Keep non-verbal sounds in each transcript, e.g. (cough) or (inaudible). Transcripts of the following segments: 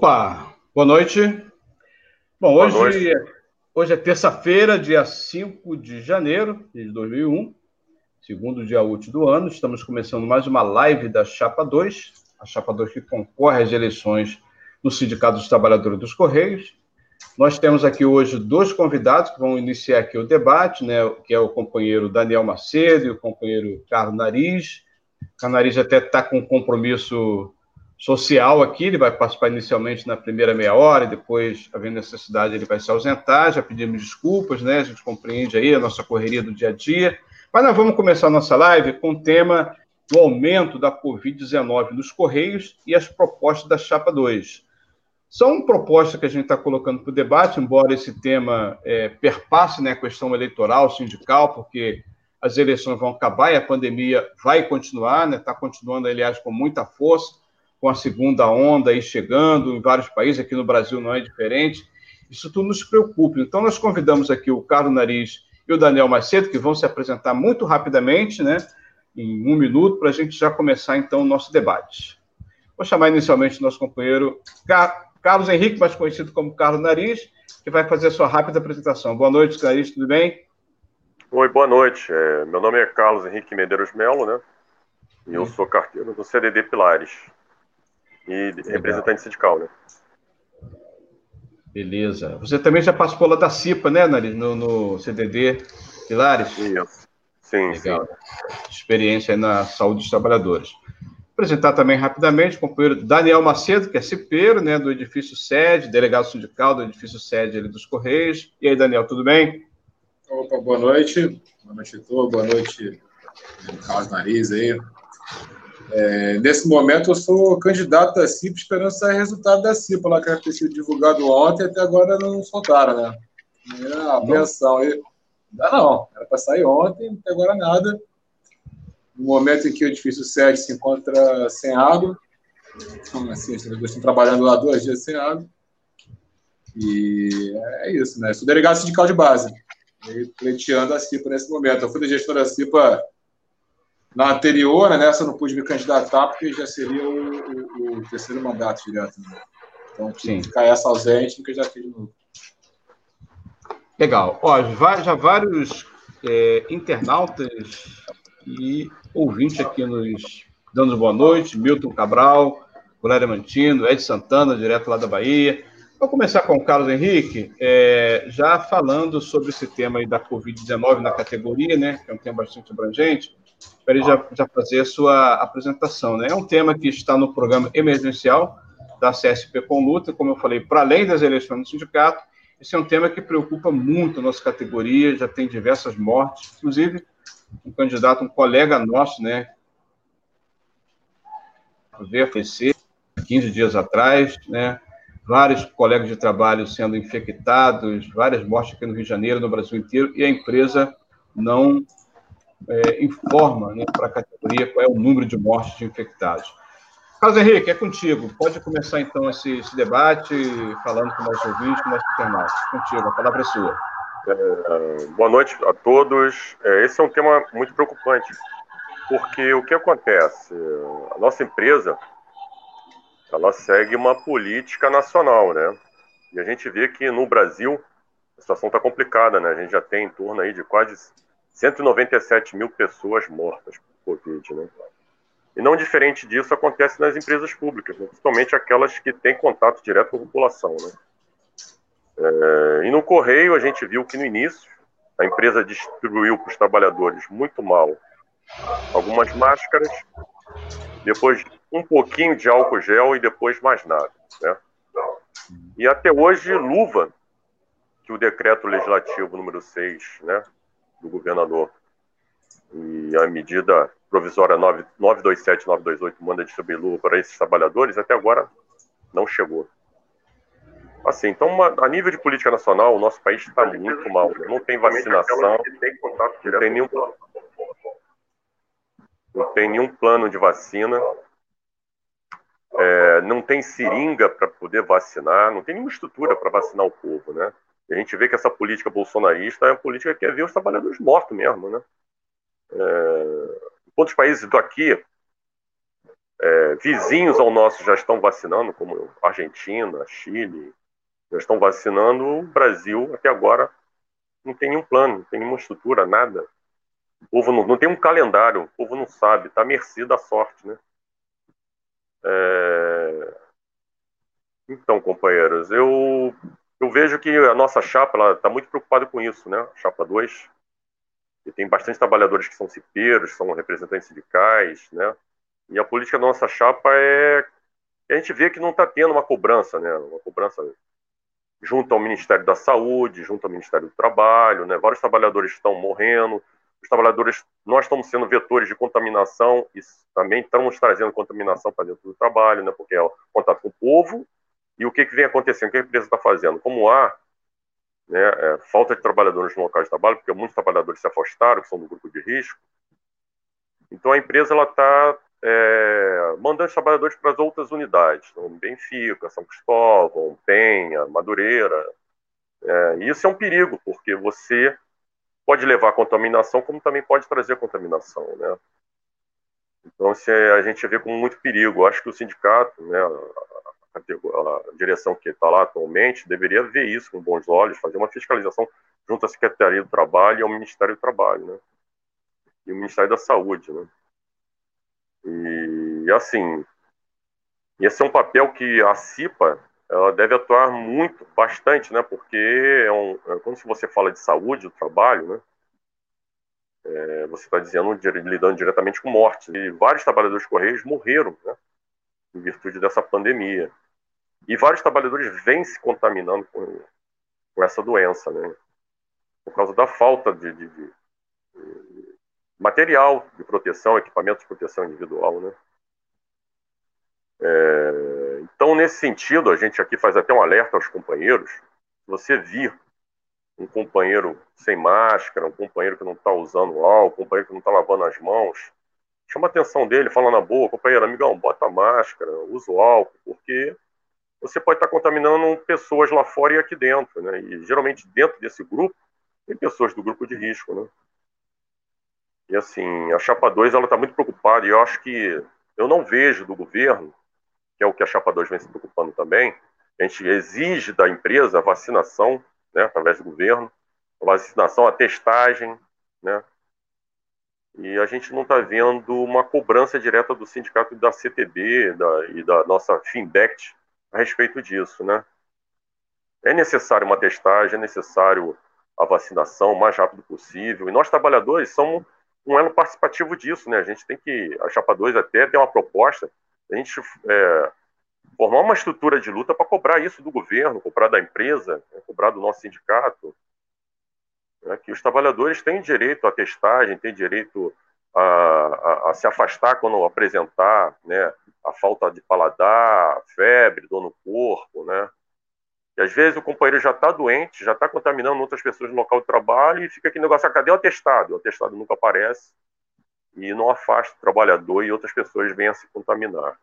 Opa, boa noite. Bom, boa hoje, noite. É, hoje é terça-feira, dia 5 de janeiro de 2001, segundo dia útil do ano. Estamos começando mais uma live da Chapa 2, a Chapa 2 que concorre às eleições do Sindicato dos Trabalhadores dos Correios. Nós temos aqui hoje dois convidados que vão iniciar aqui o debate, né, que é o companheiro Daniel Macedo e o companheiro Carlos Nariz. O Carlos Nariz até está com um compromisso social aqui, ele vai participar inicialmente na primeira meia hora, e depois, havendo necessidade, ele vai se ausentar. Já pedimos desculpas, né? A gente compreende aí a nossa correria do dia a dia. Mas nós vamos começar a nossa live com o tema do aumento da Covid-19 nos Correios e as propostas da Chapa 2. São propostas que a gente está colocando para o debate, embora esse tema é, perpasse né, a questão eleitoral, sindical, porque as eleições vão acabar e a pandemia vai continuar, está né, tá continuando, aliás, com muita força com a segunda onda aí chegando em vários países, aqui no Brasil não é diferente. Isso tudo nos preocupa. Então, nós convidamos aqui o Carlos Nariz e o Daniel Macedo, que vão se apresentar muito rapidamente, né, em um minuto, para a gente já começar, então, o nosso debate. Vou chamar inicialmente o nosso companheiro Car Carlos Henrique, mais conhecido como Carlos Nariz, que vai fazer a sua rápida apresentação. Boa noite, Nariz, tudo bem? Oi, boa noite. É, meu nome é Carlos Henrique Medeiros Melo, né? E eu sou carteiro do CDD Pilares e Legal. representante sindical, né? Beleza. Você também já participou lá da CIPA, né, Nariz, no, no CDD Pilares? Isso. Sim, Legal. Sim. Experiência na saúde dos trabalhadores. Apresentar também rapidamente o companheiro Daniel Macedo, que é cipeiro, né, do edifício sede, delegado sindical do edifício sede ali dos Correios. E aí, Daniel, tudo bem? Opa, boa noite. Boa noite, Heitor. Boa noite, Carlos Nariz aí. É, nesse momento, eu sou candidato da CIP, esperando sair resultado da CIP, lá que era ter sido divulgado ontem, até agora não soltaram, né? É a apreensão aí. Ainda não, era para sair ontem, até agora nada. No momento em que o edifício 7 se encontra sem água, então, assim, os trabalhadores estão trabalhando lá dois dias sem água. E é isso, né? Sou delegado sindical de base, pleiteando a CIPA nesse momento. Eu fui da gestora da CIPA na anterior, né, nessa eu não pude me candidatar, porque já seria o, o, o terceiro mandato direto. Né? Então, que ficar essa ausente, porque já fiz de novo. Legal. Ó, já vários é, internautas e ouvintes aqui nos dando boa noite. Milton Cabral, Valéria Mantino, Ed Santana, direto lá da Bahia. Vou começar com o Carlos Henrique, é, já falando sobre esse tema aí da Covid-19 na categoria, né, que é um tema bastante abrangente para ele já, já fazer a sua apresentação. Né? É um tema que está no programa emergencial da CSP com luta, como eu falei, para além das eleições do sindicato, esse é um tema que preocupa muito a nossa categoria, já tem diversas mortes, inclusive um candidato, um colega nosso, né, VFC, 15 dias atrás, né, vários colegas de trabalho sendo infectados, várias mortes aqui no Rio de Janeiro, no Brasil inteiro, e a empresa não é, informa né, para a categoria qual é o número de mortes de infectados. Carlos Henrique, é contigo. Pode começar então esse, esse debate falando com nossos ouvintes, com nossos internautas. Contigo, a palavra é sua. É, boa noite a todos. É, esse é um tema muito preocupante, porque o que acontece? A nossa empresa ela segue uma política nacional, né? E a gente vê que no Brasil a situação está complicada, né? A gente já tem em torno aí de quase 197 mil pessoas mortas por Covid, né? E não diferente disso acontece nas empresas públicas, né? principalmente aquelas que têm contato direto com a população, né? É, e no Correio a gente viu que no início a empresa distribuiu para os trabalhadores muito mal algumas máscaras, depois um pouquinho de álcool gel e depois mais nada, né? E até hoje luva que o decreto legislativo número 6, né, do governador. E a medida provisória 927 928 manda distribuir luva para esses trabalhadores, até agora não chegou. Assim, então, uma, a nível de política nacional, o nosso país está muito mal. Não tem vacinação, não tem nenhum, não tem nenhum plano de vacina, é, não tem seringa para poder vacinar, não tem nenhuma estrutura para vacinar o povo, né? A gente vê que essa política bolsonarista é uma política que quer ver os trabalhadores mortos mesmo, né? É, outros países daqui, é, vizinhos ao nosso já estão vacinando, como Argentina, Chile, já estão vacinando. O Brasil, até agora, não tem nenhum plano, não tem nenhuma estrutura, nada. O povo não, não tem um calendário, o povo não sabe, está à mercê da sorte, né? É... Então, companheiros, eu, eu vejo que a nossa chapa está muito preocupada com isso, né? Chapa 2. E tem bastante trabalhadores que são cipeiros, são representantes sindicais, né? E a política da nossa chapa é. A gente vê que não está tendo uma cobrança, né? Uma cobrança junto ao Ministério da Saúde, junto ao Ministério do Trabalho, né? Vários trabalhadores estão morrendo, os trabalhadores, nós estamos sendo vetores de contaminação e também estamos trazendo contaminação para dentro do trabalho, né? Porque é o contato com o povo e o que, que vem acontecendo, o que a empresa está fazendo. Como há né, é, falta de trabalhadores no local de trabalho, porque muitos trabalhadores se afastaram, que são do grupo de risco, então a empresa está é, mandando os trabalhadores para as outras unidades, então, Benfica, São Cristóvão, Penha, Madureira. É, e isso é um perigo, porque você pode levar contaminação, como também pode trazer contaminação, né? Então, a gente vê com muito perigo. acho que o sindicato, né, a, a direção que está lá atualmente, deveria ver isso com bons olhos, fazer uma fiscalização junto à Secretaria do Trabalho e ao Ministério do Trabalho, né? E o Ministério da Saúde, né? E, assim, esse é um papel que a CIPA ela deve atuar muito, bastante, né? Porque é um, é, quando você fala de saúde do trabalho, né? É, você está dizendo lidando diretamente com morte. E vários trabalhadores correios morreram, né? Em virtude dessa pandemia. E vários trabalhadores vêm se contaminando com, com essa doença, né? Por causa da falta de, de, de material de proteção, equipamento de proteção individual, né? É, então, nesse sentido, a gente aqui faz até um alerta aos companheiros. Você vir um companheiro sem máscara, um companheiro que não está usando álcool, um companheiro que não está lavando as mãos, chama a atenção dele, fala na boa, companheiro, amigão, bota a máscara, usa o álcool, porque você pode estar contaminando pessoas lá fora e aqui dentro, né? E geralmente dentro desse grupo tem pessoas do grupo de risco, né? E assim, a Chapa 2 ela está muito preocupada e eu acho que eu não vejo do governo, que é o que a Chapa 2 vem se preocupando também, a gente exige da empresa a vacinação, né, através do governo, a vacinação, a testagem, né, e a gente não está vendo uma cobrança direta do sindicato da CTB da, e da nossa Finbect a respeito disso, né. É necessário uma testagem, é necessário a vacinação o mais rápido possível, e nós trabalhadores somos um elo participativo disso, né? A gente tem que, a Chapa 2 até tem uma proposta, a gente é, formar uma estrutura de luta para cobrar isso do governo, cobrar da empresa, né? cobrar do nosso sindicato, né? que os trabalhadores têm direito à testagem, têm direito a, a, a, se afastar quando apresentar né, a falta de paladar, febre, dor no corpo, né? E às vezes o companheiro já está doente, já está contaminando outras pessoas no local de trabalho e fica aquele negócio, ah, cadê o atestado? O atestado nunca aparece e não afasta o trabalhador e outras pessoas venham a se contaminar.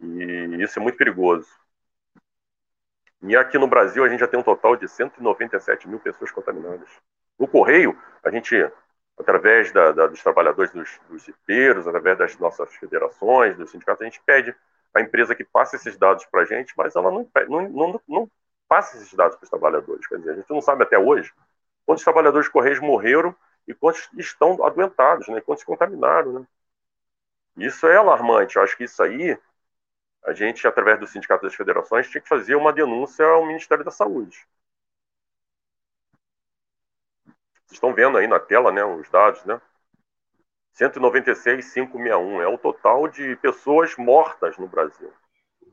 E isso é muito perigoso. E aqui no Brasil a gente já tem um total de 197 mil pessoas contaminadas. No Correio, a gente, através da, da, dos trabalhadores dos, dos através das nossas federações, dos sindicatos, a gente pede a empresa que passa esses dados para a gente, mas ela não, não, não, não passa esses dados para os trabalhadores. Quer dizer, a gente não sabe até hoje quantos trabalhadores Correios morreram e quantos estão adoentados, né? quantos contaminaram. Né? Isso é alarmante. Eu acho que isso aí, a gente, através do Sindicato das Federações, tinha que fazer uma denúncia ao Ministério da Saúde. Vocês estão vendo aí na tela né, os dados, né? 196,561. É o total de pessoas mortas no Brasil.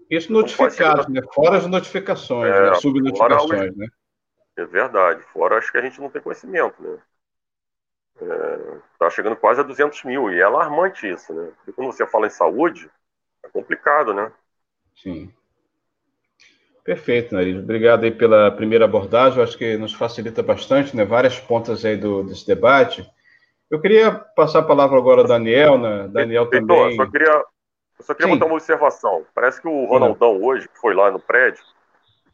Isso notificados, né? Fora as notificações, é, né? subnotificações, né? É verdade. Fora acho que a gente não tem conhecimento, né? Está é, chegando quase a 200 mil e é alarmante isso, né? Porque quando você fala em saúde, é complicado, né? Sim. Perfeito, Nariz. Obrigado aí pela primeira abordagem. Eu acho que nos facilita bastante, né? Várias pontas aí do, desse debate. Eu queria passar a palavra agora ao Daniel, né? Daniel Heitor, também. Eu só queria, eu só queria botar uma observação. Parece que o Ronaldão Sim. hoje, que foi lá no prédio,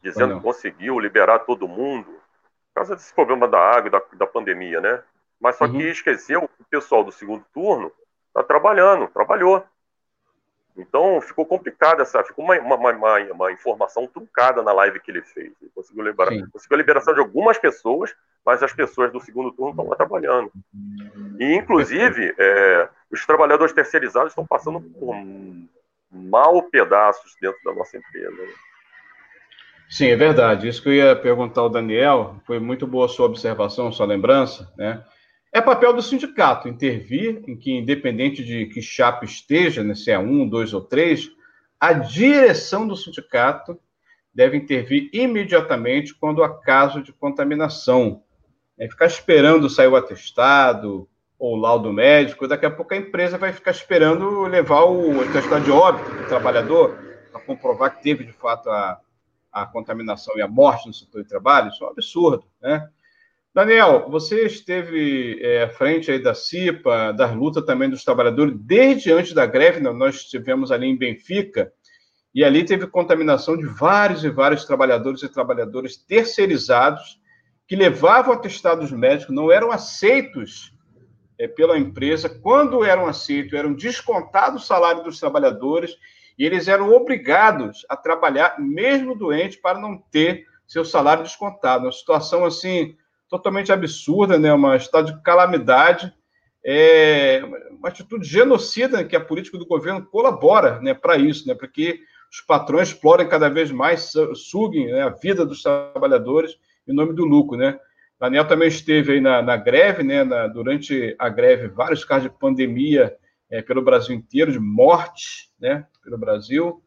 dizendo que conseguiu liberar todo mundo, por causa desse problema da água e da, da pandemia, né? Mas só uhum. que esqueceu que o pessoal do segundo turno está trabalhando, trabalhou. Então ficou complicado essa, ficou uma, uma, uma, uma, informação truncada na live que ele fez. Ele conseguiu, liberar, conseguiu a liberação de algumas pessoas, mas as pessoas do segundo turno estão lá trabalhando. E, inclusive, é, os trabalhadores terceirizados estão passando por mal pedaços dentro da nossa empresa. Né? Sim, é verdade. Isso que eu ia perguntar ao Daniel, foi muito boa a sua observação, sua lembrança, né? É papel do sindicato intervir em que, independente de que chapa esteja, né, se é um, dois ou três, a direção do sindicato deve intervir imediatamente quando há caso de contaminação. É ficar esperando sair o atestado ou o laudo médico, daqui a pouco a empresa vai ficar esperando levar o atestado de óbito do trabalhador para comprovar que teve, de fato, a, a contaminação e a morte no setor de trabalho. Isso é um absurdo, né? Daniel, você esteve é, à frente aí da CIPA, da luta também dos trabalhadores, desde antes da greve, né? nós estivemos ali em Benfica, e ali teve contaminação de vários e vários trabalhadores e trabalhadoras terceirizados que levavam atestados médicos, não eram aceitos é, pela empresa. Quando eram aceitos, eram descontados o salário dos trabalhadores e eles eram obrigados a trabalhar, mesmo doentes, para não ter seu salário descontado. Uma situação assim totalmente absurda, né? uma estado de calamidade, é, uma atitude genocida que a política do governo colabora né, para isso, né, para que os patrões explorem cada vez mais, suguem né, a vida dos trabalhadores em nome do lucro. Né? Daniel também esteve aí na, na greve, né, na, durante a greve, vários casos de pandemia é, pelo Brasil inteiro, de morte né, pelo Brasil.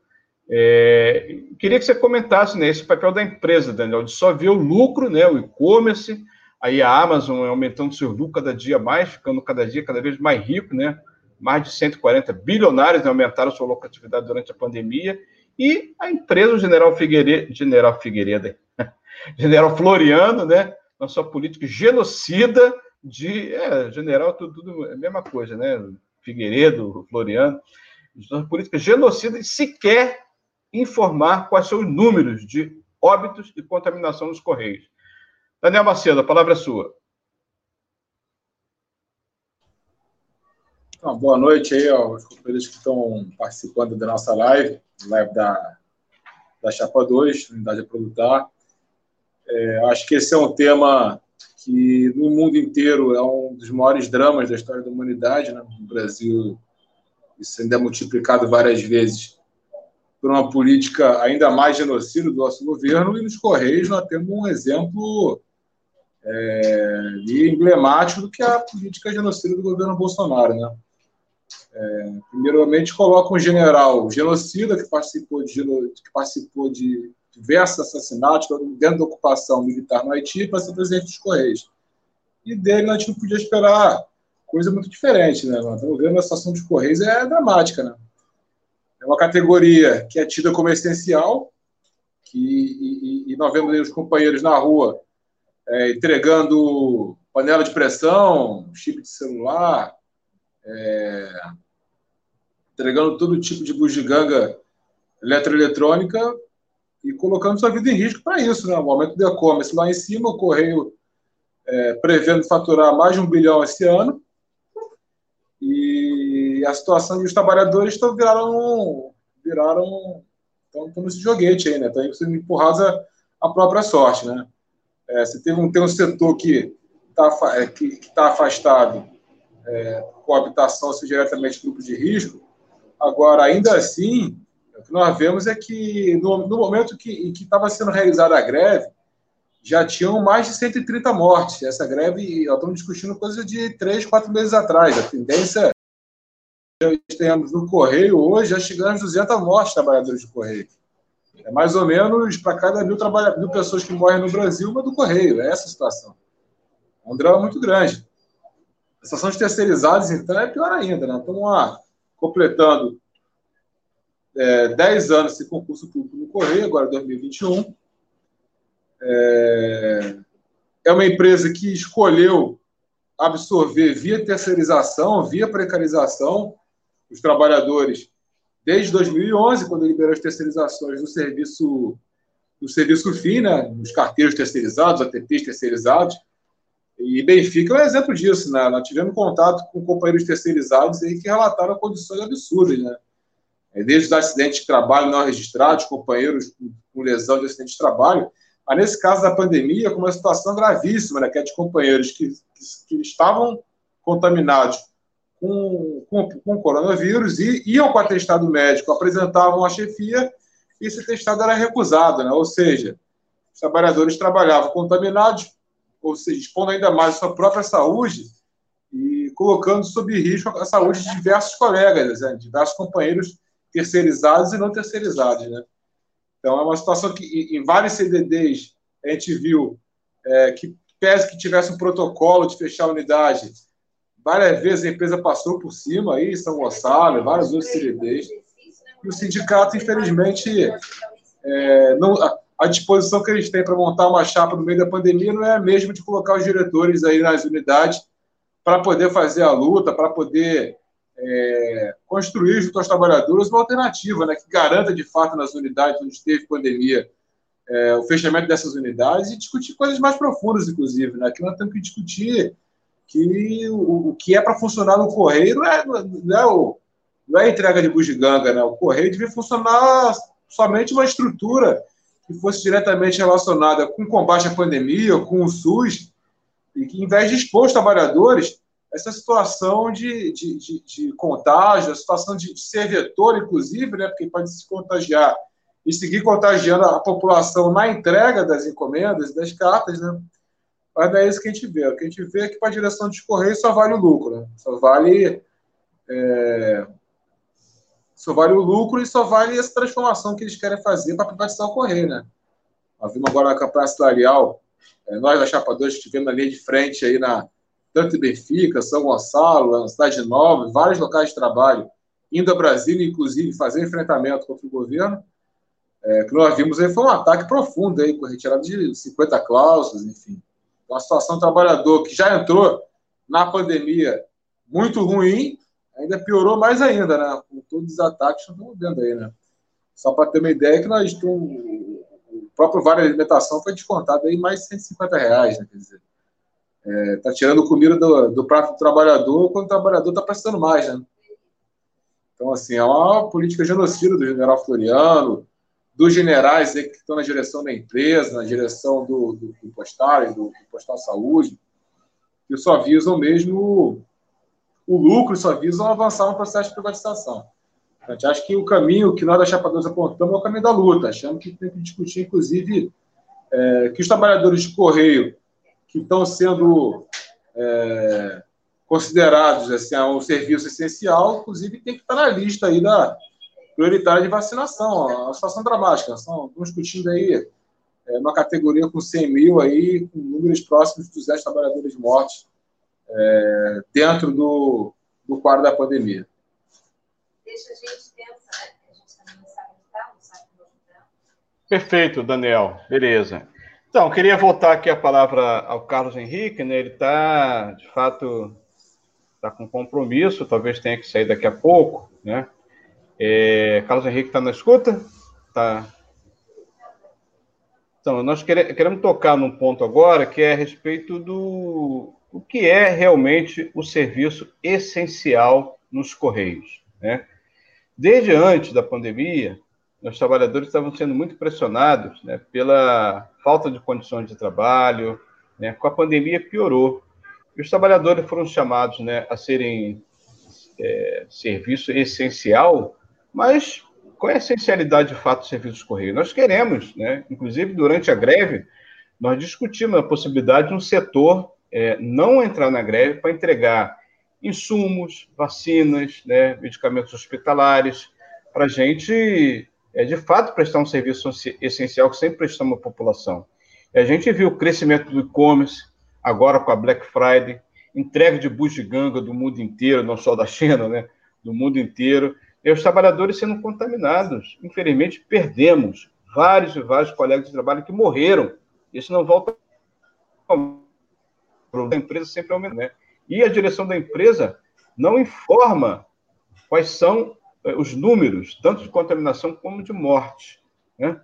É, queria que você comentasse né, esse papel da empresa, Daniel, de só ver o lucro, né, o e-commerce, aí a Amazon aumentando seu lucro cada dia mais, ficando cada dia cada vez mais rico, né? Mais de 140 bilionários né, aumentaram sua lucratividade durante a pandemia, e a empresa, o General Figueiredo, General Figueiredo, (laughs) General Floriano, né? Na sua política genocida de. É, general, tudo, tudo é a mesma coisa, né? Figueiredo, Floriano, sua política genocida e sequer informar quais são os números de óbitos e contaminação nos Correios. Daniel Macedo, a palavra é sua. Então, boa noite aí aos companheiros que estão participando da nossa live, live da, da Chapa 2, Unidade a Produtar. É, acho que esse é um tema que no mundo inteiro é um dos maiores dramas da história da humanidade. Né? No Brasil, isso ainda é multiplicado várias vezes por uma política ainda mais genocida do nosso governo, e nos Correios nós temos um exemplo é, emblemático do que a política genocida do governo Bolsonaro. Né? É, primeiramente, coloca um general genocida que participou de, que participou de diversos assassinatos dentro da ocupação militar no Haiti para ser presidente dos Correios. E dele a gente não podia esperar coisa muito diferente. Né? Estamos vendo a situação dos Correios é dramática. Né? É uma categoria que é tida como essencial, que, e, e, e nós vemos os companheiros na rua é, entregando panela de pressão, chip de celular, é, entregando todo tipo de bugiganga eletroeletrônica e colocando sua vida em risco para isso, né? O aumento do e-commerce lá em cima, o Correio é, prevendo faturar mais de um bilhão esse ano, e a situação de os trabalhadores estão viraram viraram estão nesse joguete aí, né? Estão sendo empurrados à, própria sorte, né? É, você tem um, tem um setor que está é, que, que tá afastado é, com habitação, seja diretamente grupo de risco. Agora, ainda assim, o que nós vemos é que no, no momento que estava sendo realizada a greve, já tinham mais de 130 mortes. Essa greve, nós estamos discutindo coisa de três, quatro meses atrás. A tendência nós temos no Correio hoje, já chegamos a 200 mortes de trabalhadores de Correio. É mais ou menos para cada mil, mil pessoas que morrem no Brasil, uma do Correio. É essa a situação. É um drama muito grande. A situação de terceirizados, então, é pior ainda. Né? Estamos lá completando é, 10 anos esse concurso público no Correio, agora 2021. É, é uma empresa que escolheu absorver via terceirização, via precarização, os trabalhadores desde 2011, quando liberou as terceirizações do serviço do serviço FII, né, nos carteiros terceirizados, ATPs terceirizados, e Benfica é um exemplo disso, né? Nós tivemos contato com companheiros terceirizados aí que relataram condições absurdas, né? é, desde os acidentes de trabalho não registrados, companheiros com lesão de acidente de trabalho, mas nesse caso da pandemia, com uma situação gravíssima, né, que é de companheiros que, que, que estavam contaminados com, com, com coronavírus e iam com atestado médico, apresentavam a chefia e esse atestado era recusado, né? ou seja, os trabalhadores trabalhavam contaminados, ou seja, expondo ainda mais a sua própria saúde e colocando sob risco a saúde de diversos colegas, né? diversos companheiros terceirizados e não terceirizados. Né? Então, é uma situação que, em vários CDDs, a gente viu é, que, pese que tivesse um protocolo de fechar a unidade, várias vezes a empresa passou por cima, aí, São Gonçalo, vários outros CDDs, e o sindicato, infelizmente, é, não, a, disposição que eles têm para montar uma chapa no meio da pandemia não é a mesma de colocar os diretores aí nas unidades para poder fazer a luta, para poder é, construir junto aos trabalhadores uma alternativa né, que garanta, de fato, nas unidades onde teve pandemia, é, o fechamento dessas unidades e discutir coisas mais profundas, inclusive. Né, que nós temos que discutir que o, o que é para funcionar no correio não é, não é, o, não é a entrega de bugiganga. Né, o correio devia funcionar somente uma estrutura que fosse diretamente relacionada com o combate à pandemia, com o SUS, e que, em vez de expor os trabalhadores essa situação de, de, de, de contágio, a situação de, de, ser vetor, inclusive, né, porque pode se contagiar e seguir contagiando a população na entrega das encomendas das cartas, né? Mas não é isso que a gente vê. O que a gente vê é que para a direção de correio só vale o lucro, né? só vale é, só vale o lucro e só vale essa transformação que eles querem fazer para privatizar o correio, né? Nós vimos agora na campanha salarial, é, nós da Chapa 2 estivemos na linha de frente aí na tanto em Benfica, São Gonçalo, Cidade Nova, vários locais de trabalho, indo a Brasília, inclusive, fazer enfrentamento contra o governo, é, que nós vimos aí foi um ataque profundo aí, com retirada de 50 cláusulas, enfim. Uma situação do trabalhador que já entrou na pandemia muito ruim, ainda piorou mais ainda, né? Com todos os ataques que estamos vendo aí, né? Só para ter uma ideia que nós o próprio Vale Alimentação foi descontado aí mais de 150 reais, né? Quer dizer, é, tá tirando comida do, do prato do trabalhador quando o trabalhador está precisando mais, né? Então, assim, é uma política genocida do general Floriano, dos generais que estão na direção da empresa, na direção do, do, do postal, do, do postal saúde, que só visam mesmo o lucro, só visam avançar no processo de privatização. A gente acha que o caminho que nós da Chapa 2 apontamos é o caminho da luta. Achamos que tem que discutir, inclusive, é, que os trabalhadores de correio que estão sendo é, considerados assim, um serviço essencial, inclusive tem que estar na lista aí da prioritária de vacinação. É uma situação dramática. São, estamos discutindo aí é, uma categoria com 100 mil aí, com números próximos de 200 trabalhadores mortos é, dentro do, do quadro da pandemia. Deixa a gente pensar, né? a gente também sabe onde está, não sabe. Perfeito, Daniel. Beleza. Então, queria voltar aqui a palavra ao Carlos Henrique, né? Ele está, de fato, está com compromisso, talvez tenha que sair daqui a pouco, né? É, Carlos Henrique está na escuta? Tá. Então, nós queremos tocar num ponto agora que é a respeito do o que é realmente o serviço essencial nos Correios. Né? Desde antes da pandemia, os trabalhadores estavam sendo muito pressionados né, pela falta de condições de trabalho, né, com a pandemia piorou. E os trabalhadores foram chamados né, a serem é, serviço essencial, mas qual é a essencialidade de fato do serviço de correio? Nós queremos, né, inclusive durante a greve, nós discutimos a possibilidade de um setor é, não entrar na greve para entregar insumos, vacinas, né, medicamentos hospitalares, para a gente é de fato prestar um serviço essencial que sempre prestamos à população. E a gente viu o crescimento do e-commerce, agora com a Black Friday, entrega de bugiganga do mundo inteiro, não só da China, né? do mundo inteiro, e os trabalhadores sendo contaminados. Infelizmente, perdemos vários e vários colegas de trabalho que morreram. Isso não volta da empresa sempre aumenta, né? E a direção da empresa não informa quais são eh, os números, tanto de contaminação como de morte. Né?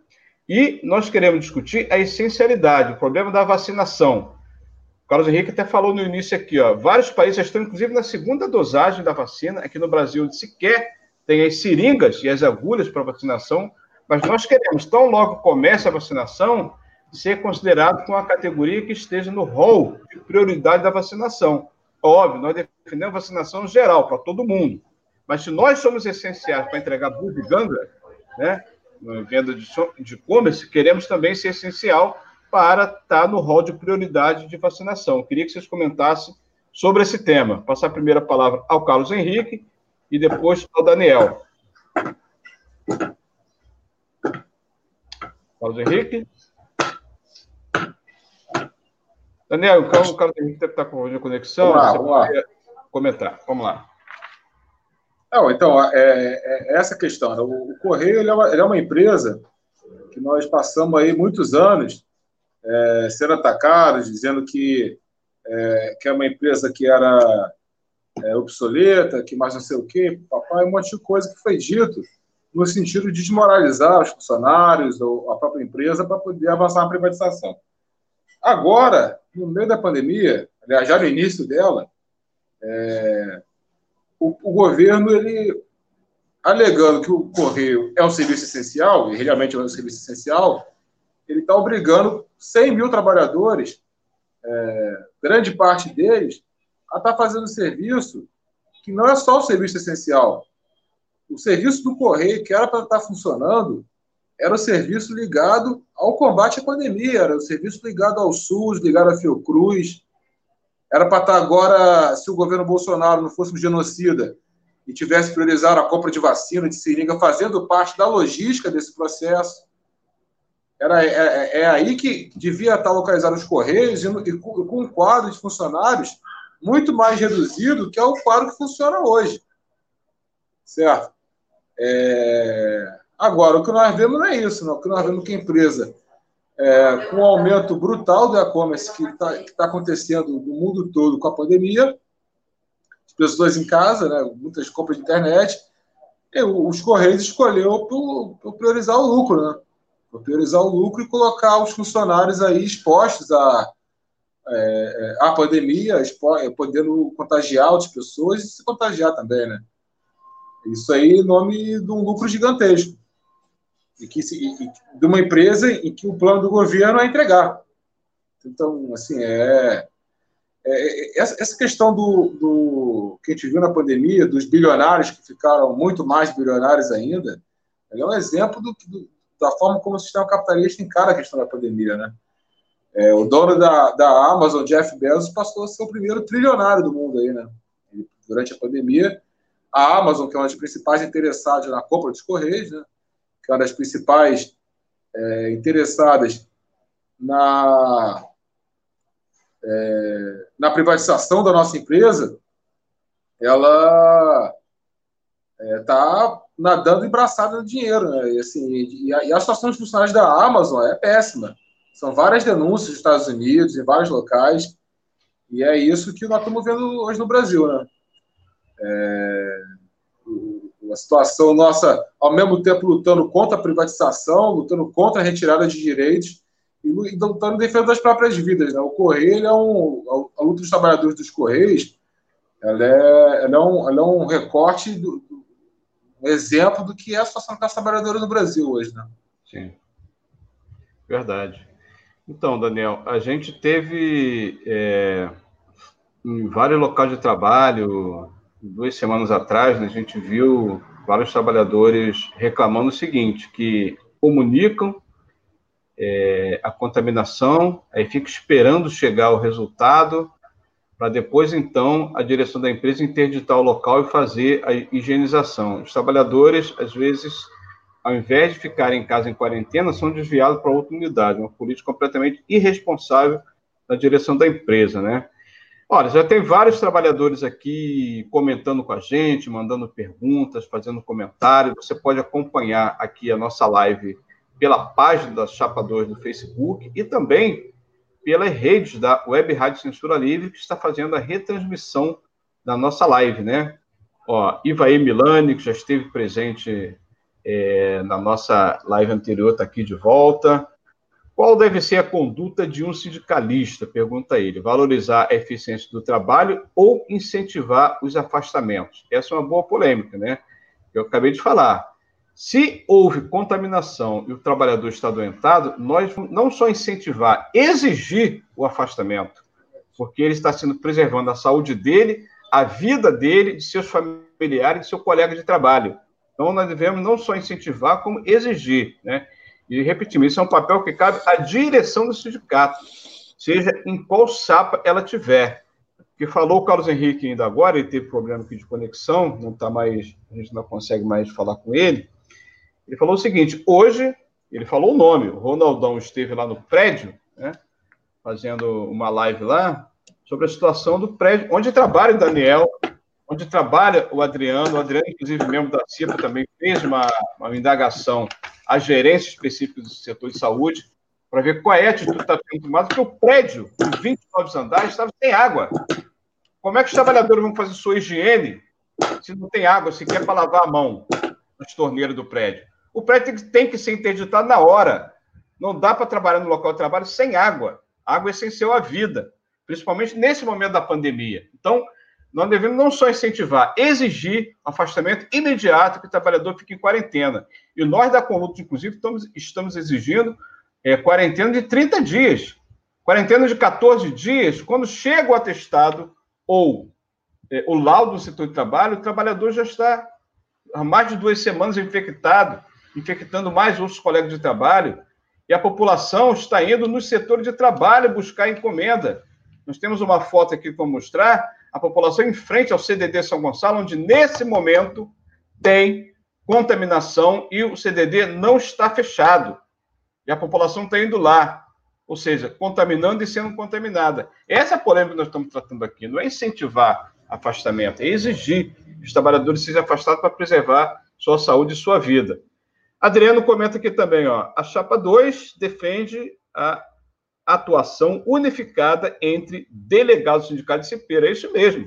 E nós queremos discutir a essencialidade, o problema da vacinação. O Carlos Henrique até falou no início aqui, ó, vários países estão, inclusive, na segunda dosagem da vacina. Aqui no Brasil, sequer tem as seringas e as agulhas para vacinação, mas nós queremos, tão logo comece a vacinação, ser considerado com a categoria que esteja no rol de prioridade da vacinação. Óbvio, nós defendemos vacinação geral, para todo mundo. Mas se nós somos essenciais para entregar bugiganga, né, venda de e-commerce, queremos também ser essencial para estar no rol de prioridade de vacinação. Eu queria que vocês comentassem sobre esse tema. Passar a primeira palavra ao Carlos Henrique e depois ao Daniel. Carlos Henrique. Daniel, então, o Carlos Henrique deve estar com a conexão. Vamos lá, vamos lá. Comentar. Vamos lá. Não, então, é, é, é essa questão. Né? O, o Correio ele é, uma, ele é, uma, empresa que nós passamos aí muitos anos é, sendo atacados, dizendo que, é, que é uma empresa que era é, obsoleta, que mais não sei o quê, papai, um monte de coisa que foi dito no sentido de desmoralizar os funcionários ou a própria empresa para poder avançar na privatização. Agora, no meio da pandemia, aliás, já no início dela, é, o, o, governo, ele, alegando que o correio é um serviço essencial, e realmente é um serviço essencial, ele está obrigando 100 mil trabalhadores, é, grande parte deles, a estar tá fazendo serviço que não é só o serviço essencial. O serviço do correio, que era para estar tá funcionando, era o serviço ligado ao combate à pandemia, era o serviço ligado ao SUS, ligado à Fiocruz, era para estar agora, se o governo Bolsonaro não fosse um genocida e tivesse priorizado a compra de vacina, de seringa, fazendo parte da logística desse processo. Era, é, é, é aí que devia estar localizado os Correios e, e com um quadro de funcionários muito mais reduzido que é o quadro que funciona hoje. Certo? É... Agora, o que nós vemos não é isso, não. O que nós vemos é que a empresa é, com o aumento brutal do e-commerce que está tá acontecendo no mundo todo com a pandemia, as pessoas em casa, né, muitas compras de internet, os Correios escolheu por, priorizar o lucro, né? Por priorizar o lucro e colocar os funcionários aí expostos à, é, à pandemia, podendo contagiar outras pessoas e se contagiar também, né? Isso aí em nome de um lucro gigantesco e que de uma empresa em que o plano do governo é entregar. Então, assim, é, é, é essa questão do, do, que a gente viu na pandemia, dos bilionários que ficaram muito mais bilionários ainda, é um exemplo do, do, da forma como o sistema capitalista encara a questão da pandemia, né? É, o dono da, da Amazon, Jeff Bezos, passou a ser o primeiro trilionário do mundo aí, né? E, durante a pandemia, a Amazon, que é uma das principais interessadas na compra dos Correios, né? que é uma das principais é, interessadas na, é, na privatização da nossa empresa, ela está é, nadando embraçada no dinheiro. Né? E, assim, e, a, e a situação dos funcionários da Amazon é péssima. São várias denúncias dos Estados Unidos, em vários locais, e é isso que nós estamos vendo hoje no Brasil. Né? É, a situação nossa, ao mesmo tempo lutando contra a privatização, lutando contra a retirada de direitos e lutando em defesa das próprias vidas. Né? O Correio é um, a luta dos trabalhadores dos Correios ela é, ela é, um, ela é um recorte, do, um exemplo do que é a situação das trabalhadoras no Brasil hoje. Né? Sim, verdade. Então, Daniel, a gente teve é, em vários locais de trabalho, duas semanas atrás, né, a gente viu vários trabalhadores reclamando o seguinte, que comunicam é, a contaminação, aí fica esperando chegar o resultado, para depois, então, a direção da empresa interditar o local e fazer a higienização. Os trabalhadores, às vezes, ao invés de ficarem em casa em quarentena, são desviados para outra unidade, uma política completamente irresponsável da direção da empresa, né? Olha, já tem vários trabalhadores aqui comentando com a gente, mandando perguntas, fazendo comentários. Você pode acompanhar aqui a nossa live pela página da Chapa 2 do Facebook e também pelas redes da Web Rádio Censura Livre, que está fazendo a retransmissão da nossa live, né? Ó, Ivaí Milani, que já esteve presente é, na nossa live anterior, está aqui de volta. Qual deve ser a conduta de um sindicalista? Pergunta ele. Valorizar a eficiência do trabalho ou incentivar os afastamentos? Essa é uma boa polêmica, né? eu acabei de falar. Se houve contaminação e o trabalhador está adoentado, nós não só incentivar, exigir o afastamento, porque ele está sendo preservando a saúde dele, a vida dele, de seus familiares, de seu colega de trabalho. Então, nós devemos não só incentivar, como exigir. Né? E, repetimos, isso é um papel que cabe à direção do sindicato, seja em qual sapa ela tiver. Que falou o Carlos Henrique ainda agora, ele teve problema aqui de conexão, não está mais, a gente não consegue mais falar com ele. Ele falou o seguinte: hoje, ele falou o nome, o Ronaldão esteve lá no prédio, né, fazendo uma live lá, sobre a situação do prédio, onde trabalha o Daniel, onde trabalha o Adriano. O Adriano, inclusive, membro da CIPA, também fez uma, uma indagação à gerência específica do setor de saúde, para ver qual é a atitude que está sendo tomada, porque o prédio, de 29 andares, estava sem água. Como é que os trabalhadores vão fazer sua higiene se não tem água, se quer para lavar a mão nas torneiras do prédio? O prédio tem que, tem que ser interditado na hora. Não dá para trabalhar no local de trabalho sem água. Água é essencial à vida, principalmente nesse momento da pandemia. Então, nós devemos não só incentivar, exigir afastamento imediato que o trabalhador fique em quarentena. E nós da Conluta, inclusive, estamos, estamos exigindo é, quarentena de 30 dias. Quarentena de 14 dias, quando chega o atestado ou é, o laudo do setor de trabalho, o trabalhador já está há mais de duas semanas infectado, infectando mais outros colegas de trabalho, e a população está indo no setor de trabalho buscar encomenda. Nós temos uma foto aqui para mostrar a população em frente ao CDD São Gonçalo, onde nesse momento tem contaminação e o CDD não está fechado. E a população está indo lá, ou seja, contaminando e sendo contaminada. Essa é polêmica que nós estamos tratando aqui. Não é incentivar afastamento, é exigir que os trabalhadores sejam afastados para preservar sua saúde e sua vida. Adriano comenta aqui também, ó, a chapa 2 defende a atuação unificada entre delegado sindical e cipeiro. É isso mesmo.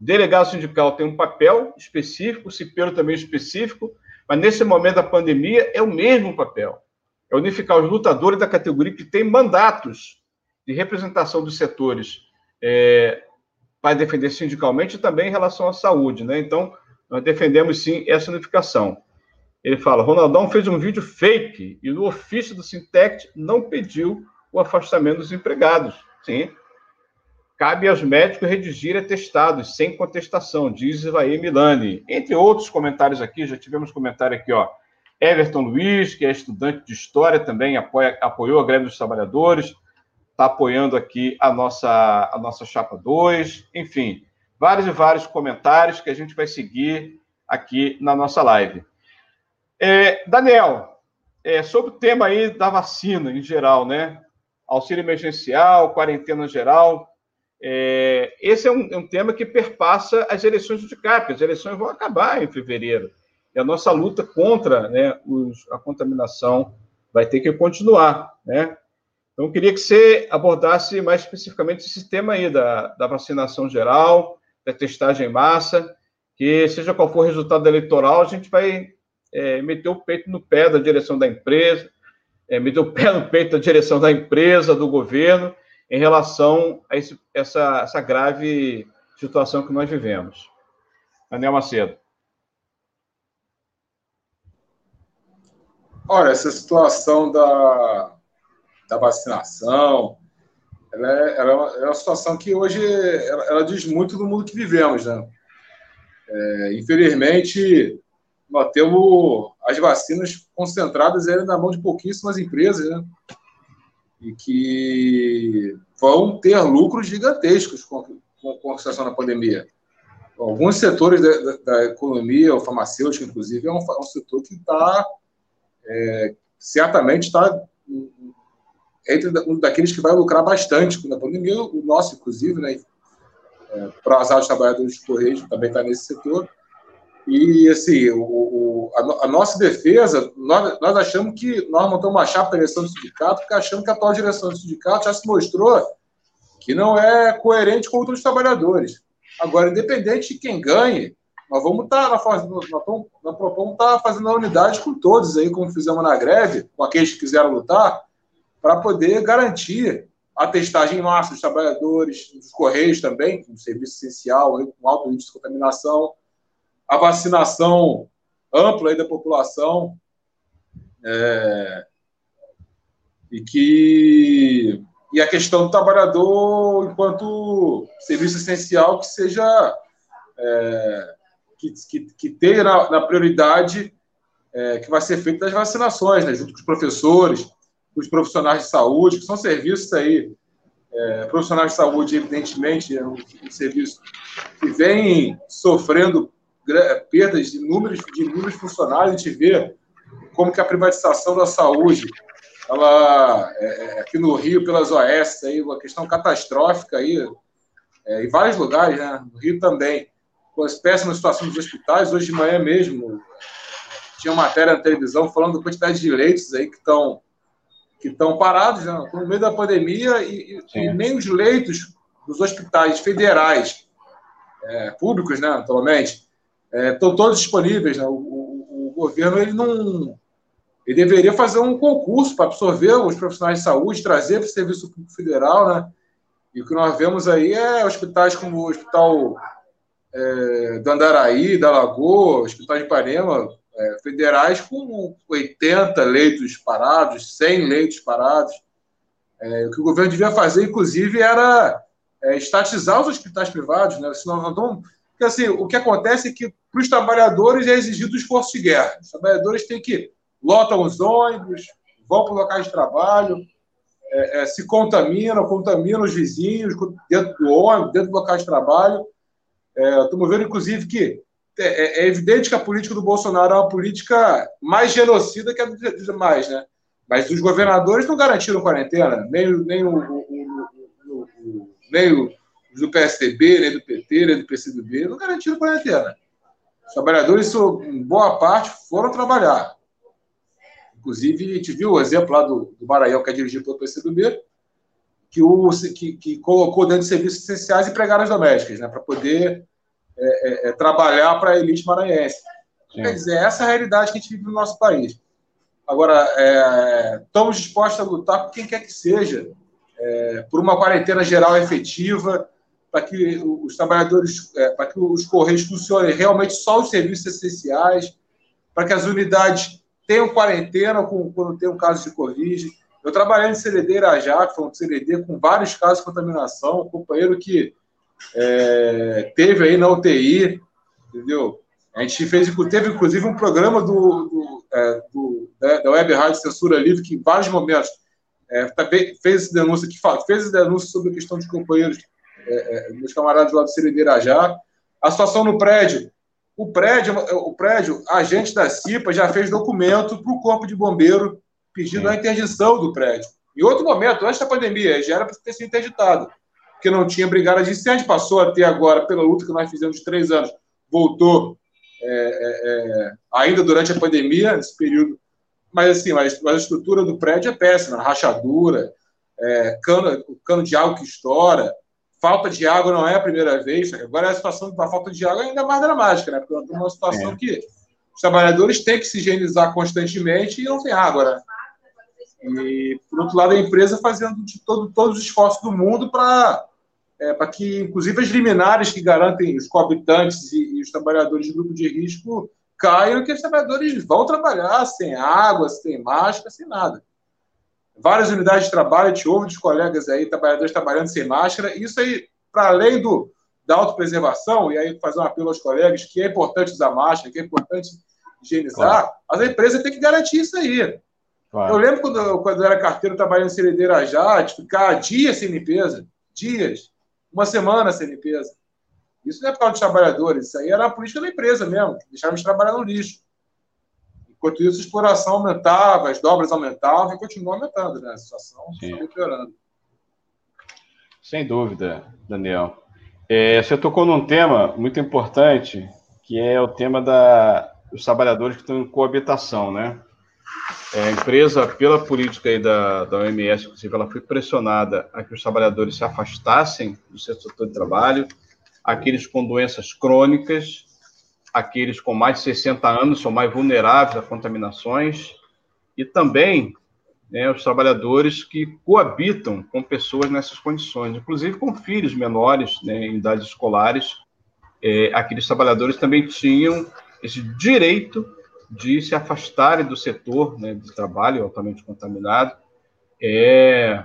O delegado sindical tem um papel específico, o também específico, mas nesse momento da pandemia é o mesmo papel. É unificar os lutadores da categoria que têm mandatos de representação dos setores é, para defender sindicalmente e também em relação à saúde. Né? Então, nós defendemos sim essa unificação. Ele fala: Ronaldão fez um vídeo fake e no ofício do Sintect não pediu o afastamento dos empregados. Sim. Cabe aos médicos redigir atestados sem contestação, diz Ivaí Milani. Entre outros comentários aqui, já tivemos comentário aqui, ó. Everton Luiz, que é estudante de História, também apoia, apoiou a greve dos trabalhadores, está apoiando aqui a nossa, a nossa chapa 2. Enfim, vários e vários comentários que a gente vai seguir aqui na nossa live. É, Daniel, é, sobre o tema aí da vacina em geral, né? Auxílio emergencial, quarentena geral. É, esse é um, é um, tema que perpassa as eleições do CAP. As eleições vão acabar em fevereiro. E a nossa luta contra né, os, a contaminação vai ter que continuar. Né? Então, eu queria que você abordasse mais especificamente esse tema aí da, da vacinação geral, da testagem em massa, que seja qual for o resultado eleitoral, a gente vai é, meter o peito no pé da direção da empresa, é, me deu pé no peito da direção da empresa, do governo, em relação a esse, essa, essa grave situação que nós vivemos. Daniel Macedo. Olha, essa situação da, da vacinação, ela é, ela é, uma, é uma situação que hoje ela, ela, diz muito do mundo que vivemos, né? É, infelizmente, nós temos as vacinas concentradas na mão de pouquíssimas empresas, né? E que vão ter lucros gigantescos com, com, a situação da pandemia. Alguns setores da, da, da economia, o farmacêutico, inclusive, é um, é um setor que está, é, certamente está entre um daqueles que vai lucrar bastante com a pandemia, o nosso, inclusive, né? É, para azar dos trabalhadores de Correios também está nesse setor. E, assim, o, o a, a, nossa defesa, nós, nós achamos que nós montamos uma chapa para eleição do sindicato, porque achamos que a atual direção do sindicato já se mostrou que não é coerente com outros trabalhadores. Agora, independente de quem ganhe, nós vamos estar, tá, nós, nós, nós propomos estar tá fazendo a unidade com todos aí, como fizemos na greve, com aqueles que quiseram lutar, para poder garantir a testagem em massa dos trabalhadores, dos Correios também, um serviço essencial, com alto índice de contaminação, a vacinação amplo aí da população é, e que e a questão do trabalhador enquanto serviço essencial que seja é, que, que, que tenha na, na prioridade é, que vai ser feita das vacinações, né, junto com os professores, com os profissionais de saúde, que são serviços aí, é, profissionais de saúde, evidentemente, é um, um serviço que vem sofrendo perdas de números de números funcionários, a gente vê como que a privatização da saúde, ela é, é aqui no Rio pelas OS aí uma questão catastrófica aí é, em vários lugares, né? No Rio também, com as péssimas situações dos hospitais. Hoje de manhã mesmo tinha uma matéria na televisão falando da quantidade de leitos aí que estão que estão parados né? no meio da pandemia e, e, nem os leitos dos hospitais federais é, públicos, né, atualmente, é, estão todos disponíveis. Né? O, o, o, governo ele não ele deveria fazer um concurso para absorver os profissionais de saúde, trazer para o serviço público federal, né? E o que nós vemos aí é hospitais como o Hospital é, do Andaraí, da Lagoa, Hospital de Ipanema, é, federais com 80 leitos parados, 100 leitos parados. É, o que o governo devia fazer, inclusive, era é, estatizar os hospitais privados, né? Senão, não, porque, assim, o que acontece é que para os trabalhadores é exigido esforço de guerra. Os trabalhadores têm que lotam os ônibus, vão para o local de trabalho, é, é, se contaminam, contaminam os vizinhos dentro do ônibus, dentro do local de trabalho. É, vendo, inclusive, que é, é, evidente que a política do Bolsonaro é uma política mais genocida que a dos demais, né? Mas os governadores não garantiram quarentena, nem, nem, o, o, o, o do PSDB, nem do PT, nem do PCdoB, não garantiram quarentena. Os trabalhadores, em boa parte, foram trabalhar. Inclusive, a gente viu o exemplo lá do, do Maranhão, que é dirigido pelo PCdoB, que, o, que, que colocou dentro de serviços essenciais empregadas domésticas, né, para poder é, é, é, trabalhar para a elite maranhense. Sim. Quer dizer, essa é a realidade que a gente vive no nosso país. Agora, é, estamos dispostos a lutar por quem quer que seja, é, por uma quarentena geral efetiva, para que os trabalhadores, é, para que os Correios funcionem realmente só os serviços essenciais, para que as unidades tenham quarentena quando tem um caso de Covid. Eu trabalhei em CDD Irajá, que foi um CDD com vários casos de contaminação, um companheiro que é, teve aí na UTI, entendeu? A gente fez, teve inclusive um programa do, do, é, do da Web Rádio Censura Livre, que em vários momentos é, fez denúncia, que fez denúncia sobre a questão de companheiros, é, é, meus camaradas lá do Sirideirajá. A situação no prédio, o prédio, o prédio, a agente da CIPA já fez documento para o Corpo de Bombeiro pedindo a interdição do prédio. Em outro momento, antes da pandemia, já era para ter sido interditado porque não tinha brigada de incêndio, passou a ter agora, pela luta que nós fizemos de três anos, voltou é, é, é, ainda durante a pandemia, nesse período. Mas, assim, mas, mas a estrutura do prédio é péssima, rachadura, é, cano, cano de água que estoura, falta de água não é a primeira vez, agora a situação da falta de água é ainda mais dramática, né? Porque nós temos uma situação é. que os trabalhadores têm que se higienizar constantemente e não tem água, né? E, por outro lado, a empresa fazendo de todo, todos os esforços do mundo para é, para que, inclusive, as liminares que garantem os coabitantes e, e os trabalhadores de grupo de risco caiam, que os trabalhadores vão trabalhar sem água, sem máscara, sem nada. Várias unidades de trabalho, gente ouve dos colegas aí, trabalhadores trabalhando sem máscara, isso aí, para além do, da autopreservação, e aí fazer um apelo aos colegas que é importante usar máscara, que é importante higienizar, claro. mas a empresa tem que garantir isso aí. Claro. Eu lembro quando, quando eu era carteiro trabalhando em Ceredeira já, de ficar dias sem limpeza, dias, uma semana sem limpeza. Isso não é por causa dos trabalhadores, isso aí era a política da empresa mesmo, deixava de trabalhar no lixo. Enquanto isso, a exploração aumentava, as dobras aumentavam e continua aumentando, né? A situação está. Sem dúvida, Daniel. É, você tocou num tema muito importante, que é o tema da, dos trabalhadores que estão em coabitação, né? É, a empresa, pela política aí da, da OMS, inclusive, ela foi pressionada a que os trabalhadores se afastassem do seu setor de trabalho, aqueles com doenças crônicas, aqueles com mais de 60 anos são mais vulneráveis a contaminações, e também né, os trabalhadores que coabitam com pessoas nessas condições, inclusive com filhos menores, né, em idades escolares, é, aqueles trabalhadores também tinham esse direito de se afastarem do setor né, de trabalho altamente contaminado. É...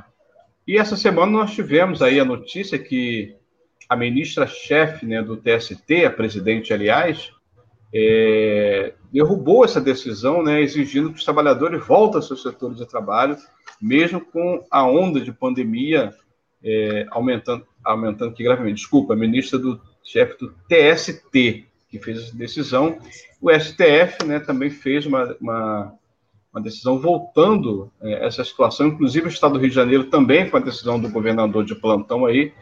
E essa semana nós tivemos aí a notícia que a ministra-chefe né, do TST, a presidente, aliás, é... derrubou essa decisão, né, exigindo que os trabalhadores voltem aos seus setores de trabalho, mesmo com a onda de pandemia é, aumentando, aumentando aqui gravemente. Desculpa, a ministra do chefe do TST, que fez essa decisão. O STF né, também fez uma, uma, uma decisão voltando é, essa situação, inclusive o Estado do Rio de Janeiro também, com a decisão do governador de plantão aí,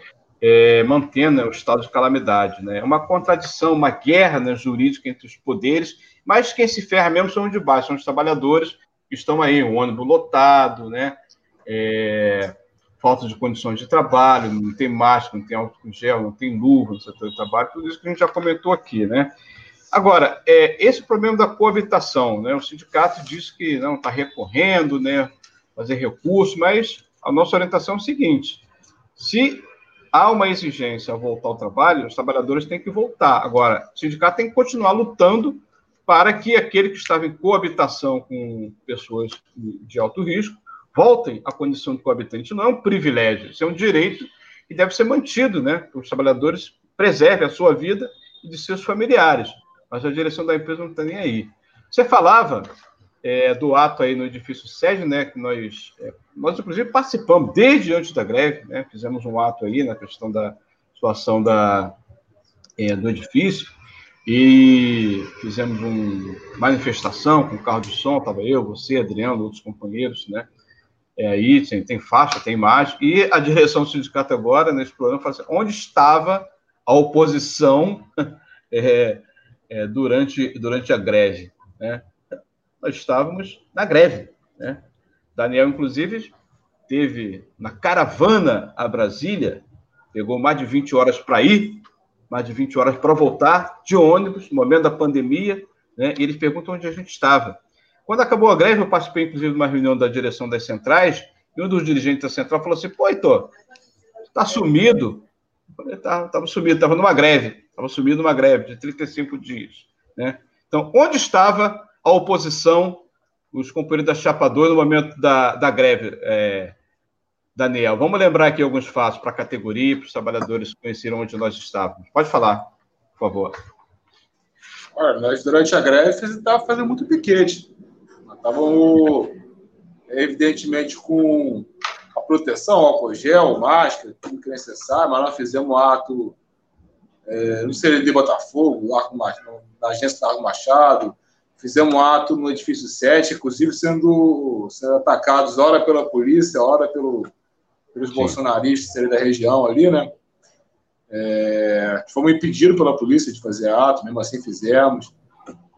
é, mantendo o estado de calamidade. Né? É uma contradição, uma guerra né, jurídica entre os poderes, mas quem se ferra mesmo são os de baixo, são os trabalhadores que estão aí, o ônibus lotado, né? É, falta de condições de trabalho, não tem máscara, não tem álcool gel, não tem luva no setor de trabalho, tudo isso que a gente já comentou aqui, né? Agora, é, esse problema da coabitação, né? O sindicato disse que não está recorrendo, né? Fazer recurso, mas a nossa orientação é o seguinte: se há uma exigência a voltar ao trabalho, os trabalhadores têm que voltar. Agora, o sindicato tem que continuar lutando para que aquele que estava em coabitação com pessoas de alto risco voltem à condição de coabitante. Não é um privilégio, isso é um direito que deve ser mantido, né? Que os trabalhadores preservem a sua vida e de seus familiares. Mas a direção da empresa não está nem aí. Você falava é, do ato aí no edifício sede, né? Que nós, é, nós inclusive participamos desde antes da greve, né? Fizemos um ato aí na questão da situação da, é, do edifício e fizemos uma manifestação com carro de som, estava eu, você, Adriano, outros companheiros, né? é, aí, tem, tem, faixa, tem imagem, e a direção do sindicato agora, nesse programa, fala assim, onde estava a oposição (laughs) é, é, durante, durante a greve? Né? Nós estávamos na greve. Né? Daniel, inclusive, teve na caravana a Brasília, pegou mais de 20 horas para ir, mais de 20 horas para voltar, de ônibus, no momento da pandemia, né? e eles perguntam onde a gente estava. Quando acabou a greve, eu participei, inclusive, de uma reunião da direção das centrais, e um dos dirigentes da central falou assim: pô, Heitor, está sumido? Estava tá, sumido, estava numa greve, estava sumido numa greve de 35 dias. Né? Então, onde estava a oposição, os companheiros da Chapador no momento da, da greve? É, Daniel, vamos lembrar aqui alguns fatos para a categoria, para os trabalhadores conheceram onde nós estávamos. Pode falar, por favor. Olha, nós, durante a greve, estava fazendo muito piquete. Estavam, evidentemente, com a proteção, álcool gel, máscara, tudo que é necessário, mas nós fizemos um ato é, no CLD Botafogo, na agência Largo Machado, fizemos um ato no edifício 7, inclusive sendo, sendo atacados ora pela polícia, ora pelo, pelos Sim. bolsonaristas da região ali, né? É, fomos impedidos pela polícia de fazer ato, mesmo assim fizemos.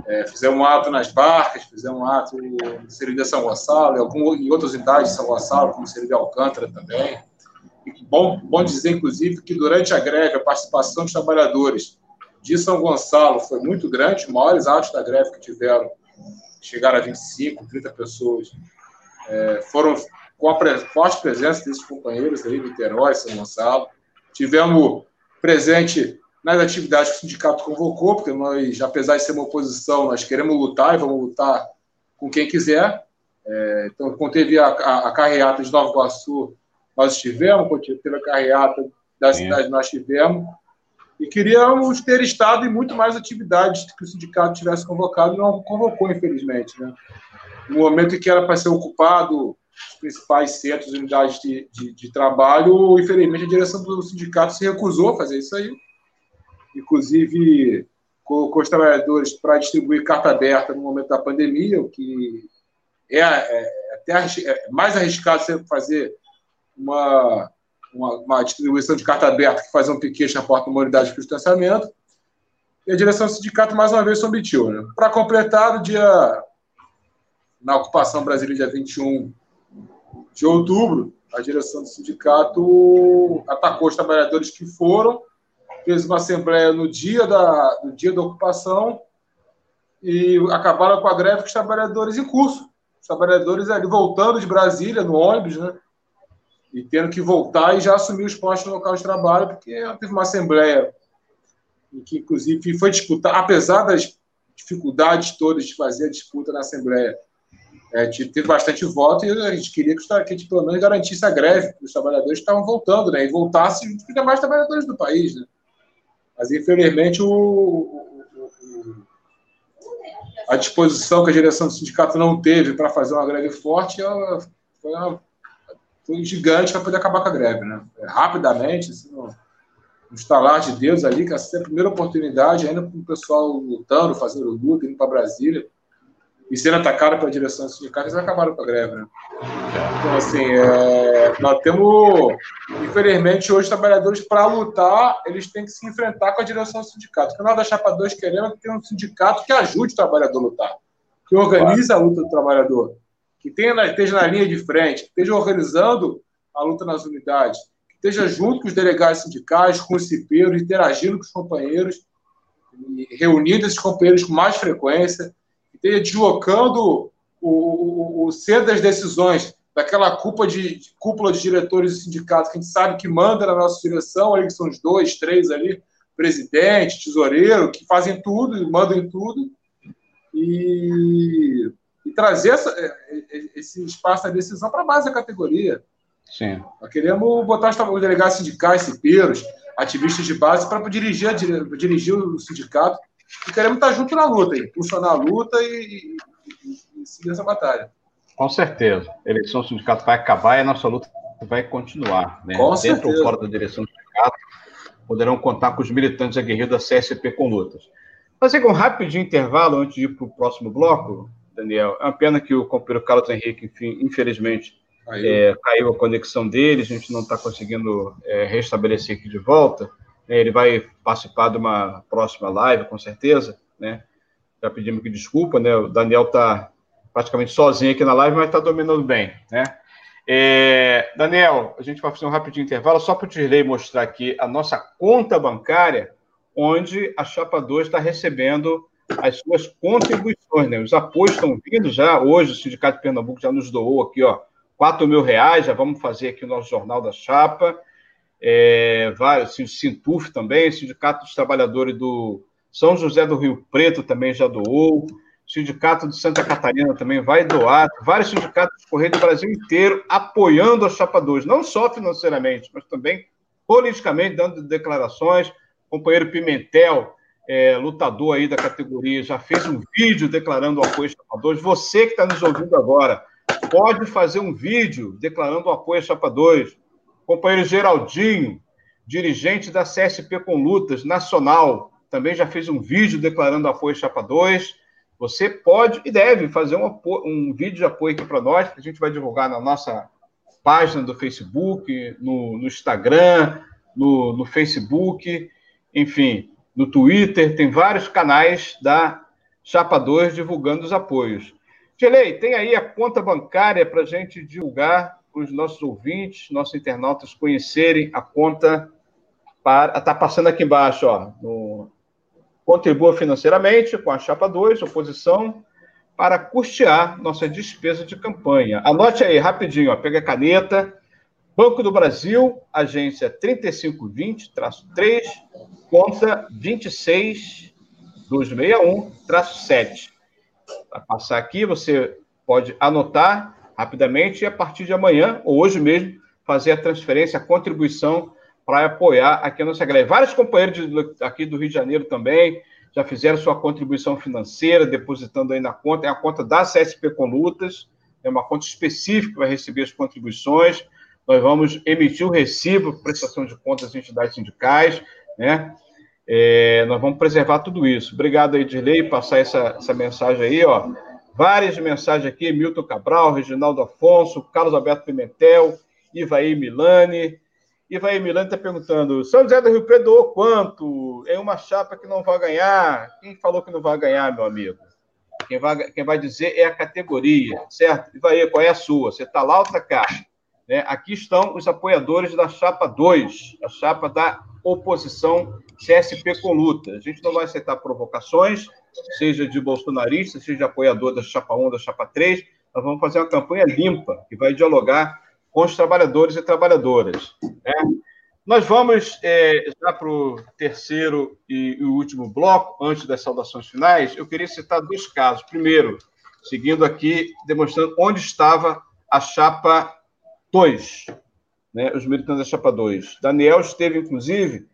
É, fizemos um ato nas barcas, fizemos um ato no Seria São Gonçalo, em, algum, em outras unidades de São Gonçalo, como Seria Alcântara também. E bom, bom dizer, inclusive, que durante a greve, a participação dos trabalhadores de São Gonçalo foi muito grande, os maiores atos da greve que tiveram, chegaram a 25, 30 pessoas, é, foram com a pre forte presença desses companheiros aí, Niterói, São Gonçalo. Tivemos presente nas atividades que o sindicato convocou, porque nós, apesar de ser uma oposição, nós queremos lutar e vamos lutar com quem quiser. É, então, quando teve a, a, a, carreata de Nova Iguaçu, nós estivemos, quando teve a carreata da cidade, nós estivemos. E queríamos ter estado em muito mais atividades que o sindicato tivesse convocado, não convocou, infelizmente. Né? No momento em que era para ser ocupado os principais centros e unidades de, de, de trabalho, infelizmente a direção do sindicato se recusou a fazer isso aí inclusive colocou os trabalhadores para distribuir carta aberta no momento da pandemia, o que é, é, é até é mais arriscado você fazer uma, uma, uma, distribuição de carta aberta que fazer um piquete na porta de uma unidade de distanciamento. E a direção do sindicato, mais uma vez, se omitiu. Né? Para completar, o dia, na ocupação brasileira, dia 21 de outubro, a direção do sindicato atacou os trabalhadores que foram fez uma assembleia no dia da, no dia da ocupação e acabaram com a greve com os trabalhadores em curso. Os trabalhadores ali voltando de Brasília, no ônibus, né? E tendo que voltar e já assumir os postos no local de trabalho, porque teve uma assembleia em que, inclusive, foi disputada, apesar das, dificuldades todas de fazer a disputa na Assembleia, é, teve bastante voto e a gente queria que, a gente pelo menos garantisse a greve, que os trabalhadores estavam voltando, né? E voltassem fica mais trabalhadores do país, né? Mas infelizmente o, o, o, a disposição que a direção do sindicato não teve para fazer uma greve forte ela foi, uma, foi gigante para poder acabar com a greve, né? É, rapidamente, assim, no, estalar de Deus ali, que essa é a primeira oportunidade, ainda com o pessoal lutando, fazendo luta, indo para Brasília e sendo atacado pela direção do sindicato, eles acabaram com a greve, né? Então, assim, é, nós temos, infelizmente, hoje, trabalhadores, para lutar, eles têm que se enfrentar com a direção do sindicato. Que nós da Chapa 2 queremos ter um sindicato que ajude o trabalhador a lutar, que organize a luta do trabalhador, que esteja na linha de frente, que esteja organizando a luta nas unidades, que esteja junto com os delegados sindicais, com os cipeiros, interagindo com os companheiros, reunindo esses companheiros com mais frequência, deslocando o, o, o centro das decisões daquela cúpula de, cúpula de diretores e sindicatos que a gente sabe que manda na nossa direção, ali que são os dois, três ali, presidente, tesoureiro, que fazem tudo, mandam em tudo, e, e trazer essa, é, é, esse espaço da decisão para a base da categoria. Sim. Nós queremos botar os delegados sindicais, cipeiros, ativistas de base para dirigir, dirigir o sindicato e queremos estar junto na luta, impulsionar a luta e, e, e seguir essa batalha. Com certeza. A eleição do sindicato vai acabar e a nossa luta vai continuar. Né? Com Dentro certeza. ou fora da direção do sindicato, poderão contar com os militantes aguerridos da CSP com lutas. Fazer um rápido intervalo antes de ir para o próximo bloco, Daniel. É uma pena que o companheiro Carlos Henrique, enfim, infelizmente, é, caiu a conexão dele, a gente não está conseguindo é, restabelecer aqui de volta. Né, ele vai participar de uma próxima live, com certeza, né? Já pedimos aqui desculpa, né? O Daniel está praticamente sozinho aqui na live, mas está dominando bem, né? É, Daniel, a gente vai fazer um rapidinho intervalo só para o Dirley mostrar aqui a nossa conta bancária, onde a Chapa 2 está recebendo as suas contribuições, né? Os apoios estão vindo já. Hoje o Sindicato de Pernambuco já nos doou aqui, ó, 4 mil reais. Já vamos fazer aqui o nosso Jornal da Chapa é, vários, assim, o Sintuf também, o Sindicato dos Trabalhadores do São José do Rio Preto também já doou, o Sindicato de Santa Catarina também vai doar, vários sindicatos do Correio do Brasil inteiro apoiando a Chapa 2, não só financeiramente, mas também politicamente, dando declarações. O companheiro Pimentel, é, lutador aí da categoria, já fez um vídeo declarando o apoio à Chapa 2. Você que está nos ouvindo agora, pode fazer um vídeo declarando o apoio à Chapa 2 Companheiro Geraldinho, dirigente da CSP com Lutas Nacional, também já fez um vídeo declarando apoio à Chapa 2. Você pode e deve fazer um, um vídeo de apoio aqui para nós, que a gente vai divulgar na nossa página do Facebook, no, no Instagram, no, no Facebook, enfim, no Twitter, tem vários canais da Chapa 2 divulgando os apoios. Gelei, tem aí a conta bancária para a gente divulgar para os nossos ouvintes, nossos internautas conhecerem a conta para. Está passando aqui embaixo, ó. No, contribua financeiramente com a chapa 2, oposição, para custear nossa despesa de campanha. Anote aí, rapidinho, ó, pega a caneta. Banco do Brasil, agência 3520-3, conta 26261-7. Para passar aqui, você pode anotar rapidamente e a partir de amanhã, ou hoje mesmo, fazer a transferência, a contribuição para apoiar aqui a nossa greve. Vários companheiros de, aqui do Rio de Janeiro também já fizeram sua contribuição financeira, depositando aí na conta, é a conta da CSP com Lutas, é uma conta específica para receber as contribuições. Nós vamos emitir o recibo, prestação de contas das entidades sindicais, né? É, nós vamos preservar tudo isso. Obrigado aí, Dirley, passar essa, essa mensagem aí, ó. Várias mensagens aqui, Milton Cabral, Reginaldo Afonso, Carlos Alberto Pimentel, Ivaí Milani. Ivaí Milani está perguntando, São José do Rio Preto doou quanto? É uma chapa que não vai ganhar. Quem falou que não vai ganhar, meu amigo? Quem vai, quem vai dizer é a categoria, certo? Ivaí, qual é a sua? Você está lá ou está cá? Né? Aqui estão os apoiadores da chapa 2, a chapa da oposição CSP com luta. A gente não vai aceitar provocações, seja de bolsonarista, seja de apoiador da chapa 1, da chapa 3. Nós vamos fazer uma campanha limpa, que vai dialogar com os trabalhadores e trabalhadoras. Né? Nós vamos é, já para o terceiro e, e último bloco, antes das saudações finais. Eu queria citar dois casos. Primeiro, seguindo aqui, demonstrando onde estava a chapa 2, né, os militantes da chapa 2. Daniel esteve, inclusive,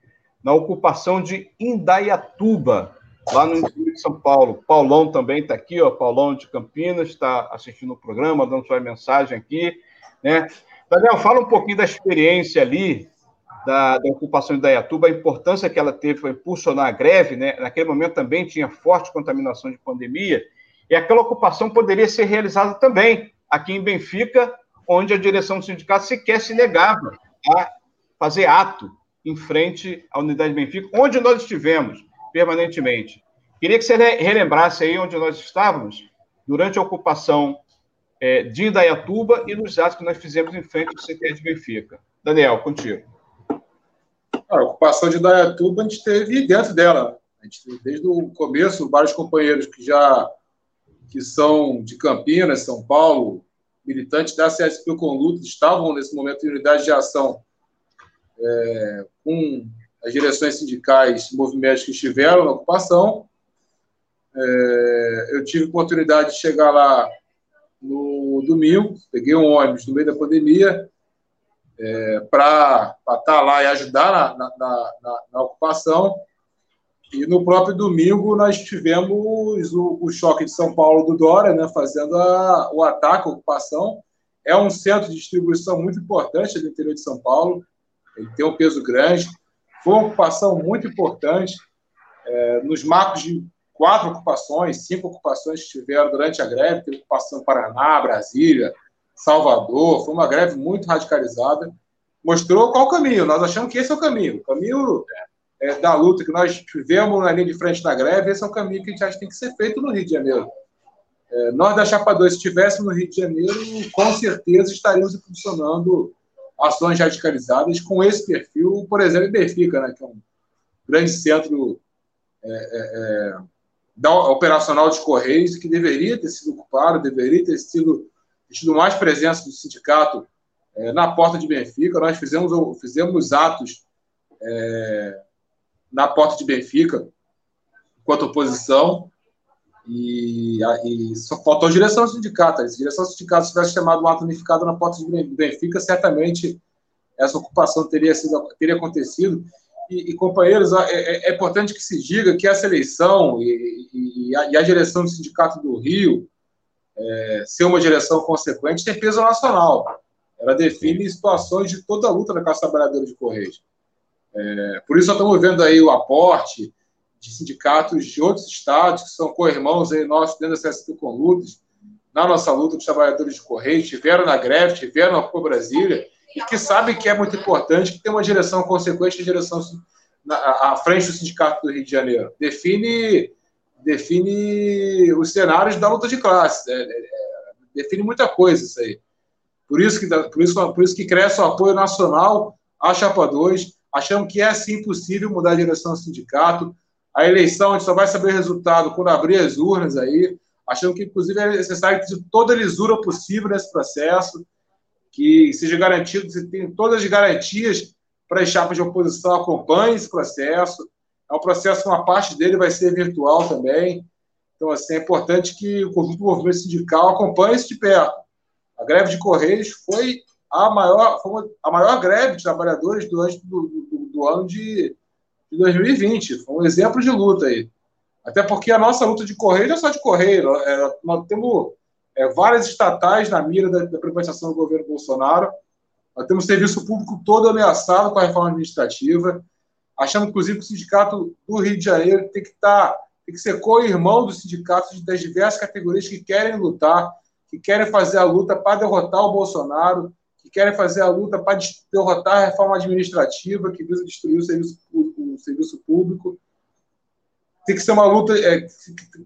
na ocupação de Indaiatuba, lá no interior de São Paulo. Paulão também está aqui, ó, Paulão de Campinas, está assistindo o programa, dando sua mensagem aqui. Né? Daniel, fala um pouquinho da experiência ali, da, da ocupação de Indaiatuba, a importância que ela teve para impulsionar a greve, né? naquele momento também tinha forte contaminação de pandemia, e aquela ocupação poderia ser realizada também aqui em Benfica, onde a direção do sindicato sequer se negava a fazer ato em frente à unidade de Benfica, onde nós estivemos permanentemente. Queria que você relembrasse aí onde nós estávamos durante a ocupação é, de Indaiatuba e nos atos que nós fizemos em frente ao CTE de Benfica. Daniel, contigo. A ocupação de Indaiatuba a gente teve dentro dela. Teve desde o começo vários companheiros que já que são de Campinas, São Paulo, militantes da CSP com luta, estavam nesse momento em unidade de ação é, com as direções sindicais movimentos que estiveram na ocupação. É, eu tive oportunidade de chegar lá no domingo, peguei um ônibus no meio da pandemia é, para estar tá lá e ajudar na, na, na, na ocupação. E no próprio domingo nós tivemos o, o choque de São Paulo do Dória, né, fazendo a, o ataque à ocupação. É um centro de distribuição muito importante do interior de São Paulo, ele tem um peso grande. Foi uma ocupação muito importante. É, nos marcos de quatro ocupações, cinco ocupações que tiveram durante a greve, teve ocupação Paraná, Brasília, Salvador, foi uma greve muito radicalizada. Mostrou qual o caminho, nós achamos que esse é o caminho. O caminho é, da luta que nós tivemos na linha de frente da greve, esse é o caminho que a gente acha que tem que ser feito no Rio de Janeiro. É, nós da Chapa 2, se estivéssemos no Rio de Janeiro, com certeza estaríamos funcionando ações radicalizadas com esse perfil, por exemplo, em Benfica, né, que é um grande centro é, é, é da, operacional dos Correios, que deveria ter sido ocupado, deveria ter sido tido mais presença do sindicato é, na porta de Benfica. Nós fizemos, fizemos atos é, na porta de Benfica, enquanto oposição, e, e só faltou a direção do sindicato. Se a direção do sindicato tivesse chamado um ato unificado na porta de Benfica, certamente essa ocupação teria, sido, teria acontecido. E, e companheiros, é, é, é, importante que se diga que essa eleição e, e, a, a, direção do Sindicato do Rio é, ser uma direção consequente tem peso nacional. Ela define situações de toda a luta da classe trabalhadora de Correios. É, por isso, estamos vendo aí o aporte de sindicatos de outros estados, que são co-irmãos aí nossos dentro da CSP com lutas, na nossa luta dos trabalhadores de Correio, estiveram na greve, estiveram na Brasília, e que sabem que é muito importante que tenha uma direção consequente, a direção na, à frente do Sindicato do Rio de Janeiro. Define, define os cenários da luta de classe, é, é, é define muita coisa isso aí. Por isso que, por isso, por isso que cresce o apoio nacional à Chapa 2, achamos que é sim possível mudar a direção do sindicato. A eleição, a gente só vai saber o resultado quando abrir as urnas aí. Achamos que, inclusive, é necessário toda a lisura possível nesse processo, que seja garantido, que tenha todas as garantias para as chapas de oposição acompanhem esse processo. É um processo, uma parte dele vai ser virtual também. Então, assim, é importante que o conjunto do movimento sindical acompanhe isso de perto. A greve de Correios foi a maior, foi a maior greve de trabalhadores do, do, do ano de, de 2020. Foi um exemplo de luta aí. Até porque a nossa luta de Correio não é só de Correio. É, nós temos é, várias estatais na mira da, da privatização do governo Bolsonaro. Nós temos serviço público todo ameaçado com a reforma administrativa. Achamos, inclusive, que o sindicato do Rio de Janeiro tem que tá, tem que ser co-irmão dos sindicatos das diversas categorias que querem lutar, que querem fazer a luta para derrotar o Bolsonaro, querem fazer a luta para derrotar a reforma administrativa que visa destruir o serviço, o, serviço público. Tem que ser uma luta, é,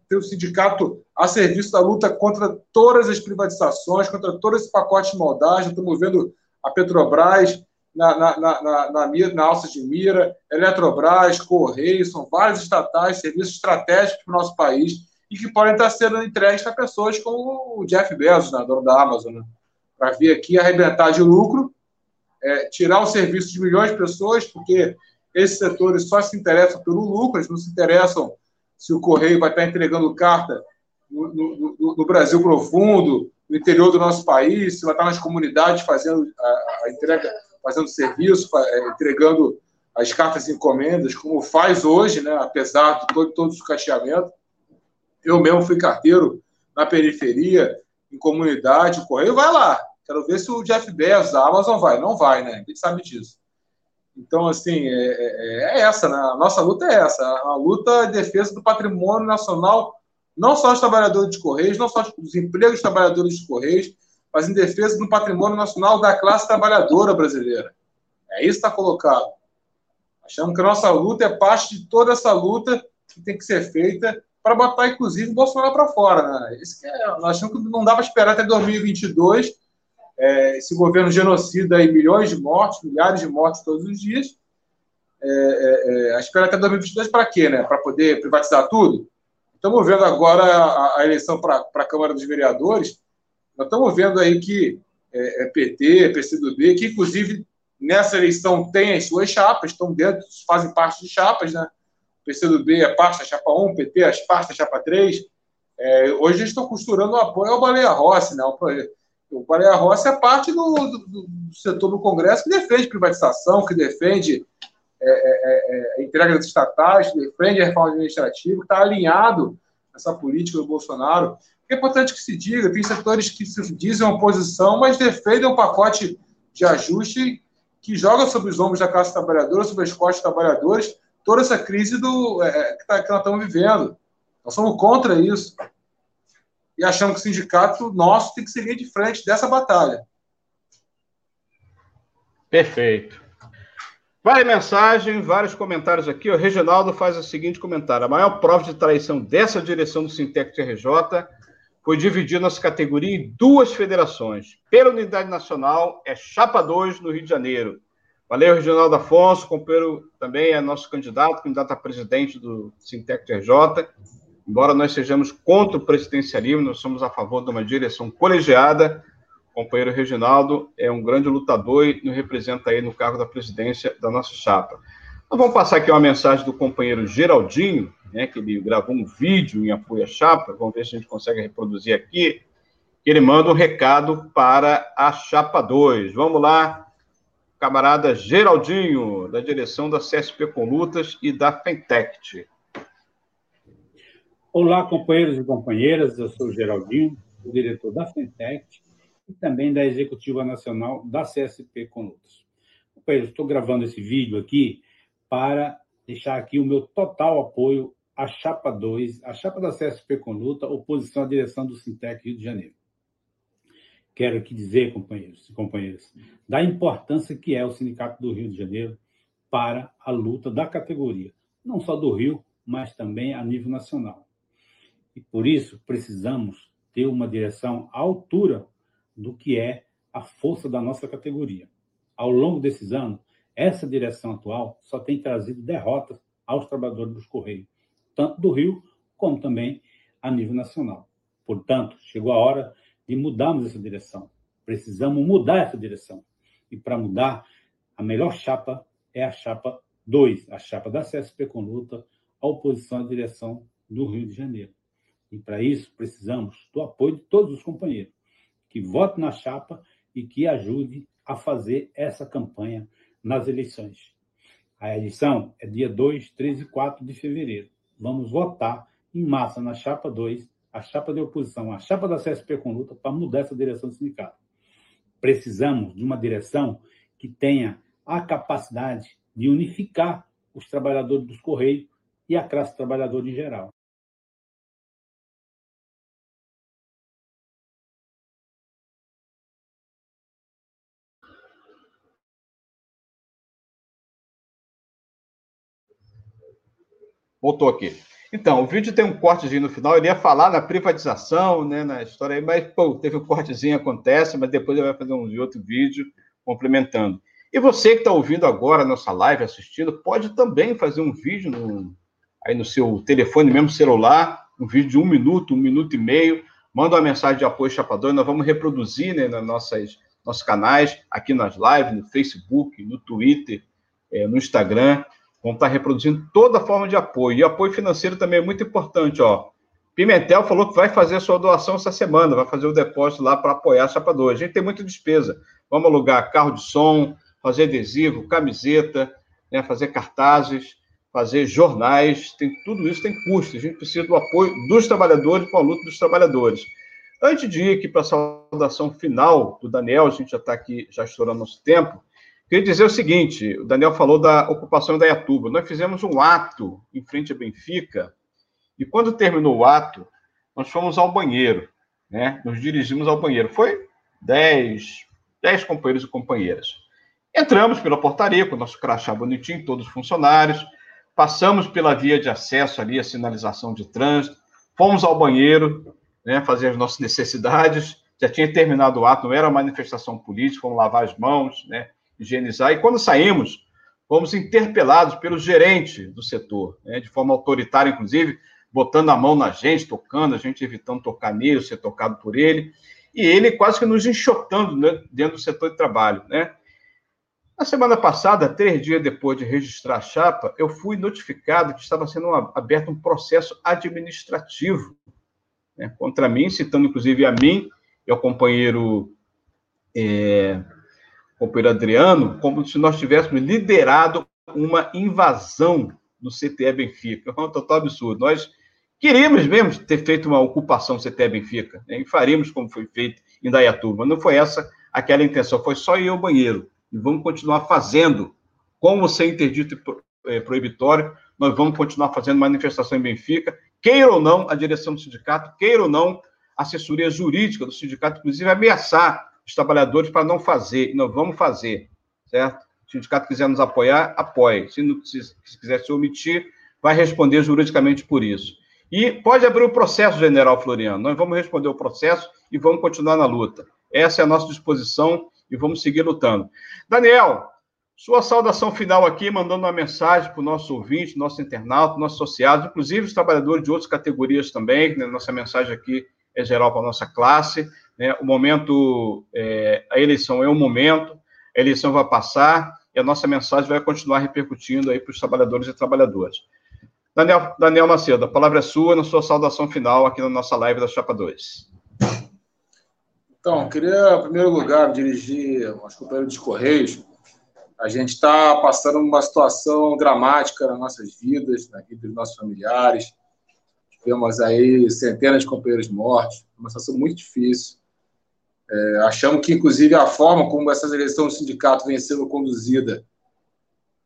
ter o sindicato a serviço da luta contra todas as privatizações, contra todo esse pacote de moldagem. Estamos vendo a Petrobras na, na, na, na, na, alça de mira, Eletrobras, Correios, são vários estatais, serviços estratégicos para o nosso país e que podem estar sendo entregues para pessoas como o Jeff Bezos, né, dono da Amazon. Né? Para vir aqui arrebentar de lucro é, tirar o serviço de milhões de pessoas, porque esses setores só se interessam pelo lucro, eles não se interessam se o Correio vai estar entregando carta no, no, no Brasil profundo, no interior do nosso país, se vai estar nas comunidades fazendo a, a entrega, fazendo serviço, é, entregando as cartas e encomendas, como faz hoje, né, apesar de todo, todo o cacheamento. Eu mesmo fui carteiro na periferia, em comunidade, o Correio vai lá. Quero ver se o Jeff Bezos, a Amazon vai. Não vai, né? Gente sabe disso. Então, assim, é, é, é essa, né? A nossa luta é essa. A luta de defesa do patrimônio nacional, não só dos trabalhadores de Correios, não só dos empregos dos trabalhadores de Correios, mas em defesa do patrimônio nacional da classe trabalhadora brasileira. É isso que está colocado. Achamos que a nossa luta é parte de toda essa luta que tem que ser feita para botar, inclusive, o Bolsonaro para fora. Né? Isso é, nós achamos que não dá para esperar até 2022 é, esse governo genocida aí, milhões de mortes, milhares de mortes todos os dias. É, é, é espera até 2022 para quê? Né? Para poder privatizar tudo? Estamos vendo agora a, a eleição para a Câmara dos Vereadores. Nós estamos vendo aí que é, é PT, PCdoB, que inclusive nessa eleição tem as suas chapas, estão dentro, fazem parte de chapas, né? O PCdoB é parte da chapa 1, o PT é parte da chapa 3. É, hoje eles estão costurando o apoio ao Baleia Rossi, né? O, Baleia Rossi é parte do, do, do, setor do Congresso que defende privatização, que defende é, é, é, a entrega das estatais, que defende a reforma administrativa, que está alinhado nessa política do Bolsonaro. É importante que se diga, tem setores que se dizem oposição, mas defendem um pacote de ajuste que joga sobre os ombros da classe trabalhadora, sobre as costas dos trabalhadores, toda essa crise do, é, que, tá, que nós estamos vivendo. Nós somos contra isso. E achamos que o sindicato nosso tem que seguir de frente dessa batalha. Perfeito. Vai mensagem, vários comentários aqui. O Reginaldo faz o seguinte comentário: a maior prova de traição dessa direção do Sintec TRJ foi dividir nossa categoria em duas federações. Pela unidade nacional, é Chapa 2 no Rio de Janeiro. Valeu, Reginaldo Afonso, companheiro também é nosso candidato, candidato a presidente do Sintec TRJ. Embora nós sejamos contra o presidencialismo, nós somos a favor de uma direção colegiada. O companheiro Reginaldo é um grande lutador e nos representa aí no cargo da presidência da nossa chapa. Nós vamos passar aqui uma mensagem do companheiro Geraldinho, né, que ele gravou um vídeo em apoio à chapa, vamos ver se a gente consegue reproduzir aqui. Ele manda um recado para a chapa 2. Vamos lá, camarada Geraldinho, da direção da CSP com Lutas e da Fentect. Olá, companheiros e companheiras, eu sou Geraldinho, o diretor da Fentect e também da Executiva Nacional da CSP Lutas. Companheiros, estou gravando esse vídeo aqui para deixar aqui o meu total apoio à Chapa 2, a Chapa da CSP com oposição à direção do Sintec Rio de Janeiro quero aqui dizer, companheiros e companheiras, da importância que é o Sindicato do Rio de Janeiro para a luta da categoria, não só do Rio, mas também a nível nacional. E por isso precisamos ter uma direção à altura do que é a força da nossa categoria. Ao longo desses anos, essa direção atual só tem trazido derrotas aos trabalhadores dos Correios, tanto do Rio como também a nível nacional. Portanto, chegou a hora de mudarmos essa direção. Precisamos mudar essa direção. E para mudar, a melhor chapa é a chapa 2, a chapa da CSP com luta, a oposição à direção do Rio de Janeiro. E para isso, precisamos do apoio de todos os companheiros que votem na chapa e que ajude a fazer essa campanha nas eleições. A eleição é dia 2, 3 e 4 de fevereiro. Vamos votar em massa na chapa 2 a chapa de oposição, a chapa da CSP com luta para mudar essa direção do sindicato. Precisamos de uma direção que tenha a capacidade de unificar os trabalhadores dos Correios e a classe trabalhadora em geral. Voltou aqui. Então, o vídeo tem um cortezinho no final, ele ia falar na privatização, né, na história aí, mas, pô, teve um cortezinho, acontece, mas depois ele vai fazer um outro vídeo complementando. E você que está ouvindo agora a nossa live, assistindo, pode também fazer um vídeo no, aí no seu telefone, mesmo celular, um vídeo de um minuto, um minuto e meio, manda uma mensagem de apoio chapador, nós vamos reproduzir né, nas nossas nossos canais, aqui nas lives, no Facebook, no Twitter, é, no Instagram. Vamos estar reproduzindo toda forma de apoio. E apoio financeiro também é muito importante, ó. Pimentel falou que vai fazer a sua doação essa semana, vai fazer o depósito lá para apoiar a Chapa 2. A gente tem muita despesa. Vamos alugar carro de som, fazer adesivo, camiseta, né, fazer cartazes, fazer jornais, tem tudo isso tem custo. A gente precisa do apoio dos trabalhadores com a luta dos trabalhadores. Antes de ir aqui para a saudação final do Daniel, a gente já está aqui, já estourando nosso tempo, queria dizer o seguinte: o Daniel falou da ocupação da Iatuba. Nós fizemos um ato em frente a Benfica, e quando terminou o ato, nós fomos ao banheiro, né? Nos dirigimos ao banheiro. Foi 10, 10 companheiros e companheiras. Entramos pela portaria com o nosso crachá bonitinho, todos os funcionários, passamos pela via de acesso ali, a sinalização de trânsito, fomos ao banheiro, né, fazer as nossas necessidades, já tinha terminado o ato, não era uma manifestação política, fomos lavar as mãos, né, higienizar, e quando saímos, fomos interpelados pelo gerente do setor, né, de forma autoritária, inclusive, botando a mão na gente, tocando, a gente evitando tocar nele, ser tocado por ele, e ele quase que nos enxotando né, dentro do setor de trabalho, né? Na semana passada, três dias depois de registrar a chapa, eu fui notificado que estava sendo aberto um processo administrativo né, contra mim, citando inclusive a mim e ao companheiro, é, companheiro Adriano, como se nós tivéssemos liderado uma invasão no CTE Benfica. É um total absurdo. Nós queríamos mesmo ter feito uma ocupação do CTE Benfica, né, e faríamos como foi feito em Dayatuba, não foi essa aquela intenção, foi só ir ao banheiro. E vamos continuar fazendo, como sem interdito é, proibitório, nós vamos continuar fazendo manifestação em Benfica, queira ou não a direção do sindicato, queira ou não a assessoria jurídica do sindicato, inclusive ameaçar os trabalhadores para não fazer, nós vamos fazer, certo? Se o sindicato quiser nos apoiar, apoie. Se, não, se, se quiser se omitir, vai responder juridicamente por isso. E pode abrir o processo, general Floriano. Nós vamos responder o processo e vamos continuar na luta. Essa é a nossa disposição e vamos seguir lutando. Daniel, sua saudação final aqui, mandando uma mensagem para o nosso ouvinte, nosso internauta, nossos associados, inclusive os trabalhadores de outras categorias também. Né? Nossa mensagem aqui é geral para a nossa classe. Né? O momento, é, a eleição é um momento, a eleição vai passar e a nossa mensagem vai continuar repercutindo aí para os trabalhadores e trabalhadoras. Daniel, Daniel Macedo, a palavra é sua na sua saudação final aqui na nossa live da Chapa 2. Então, queria, em primeiro lugar, dirigir aos companheiros dos Correios a gente está passando uma situação dramática nas nossas vidas, na vida dos nossos familiares. Tivemos aí centenas de companheiros mortos, uma situação muito difícil. É, achamos que, inclusive, a forma como essa eleição do sindicato vem sendo conduzida,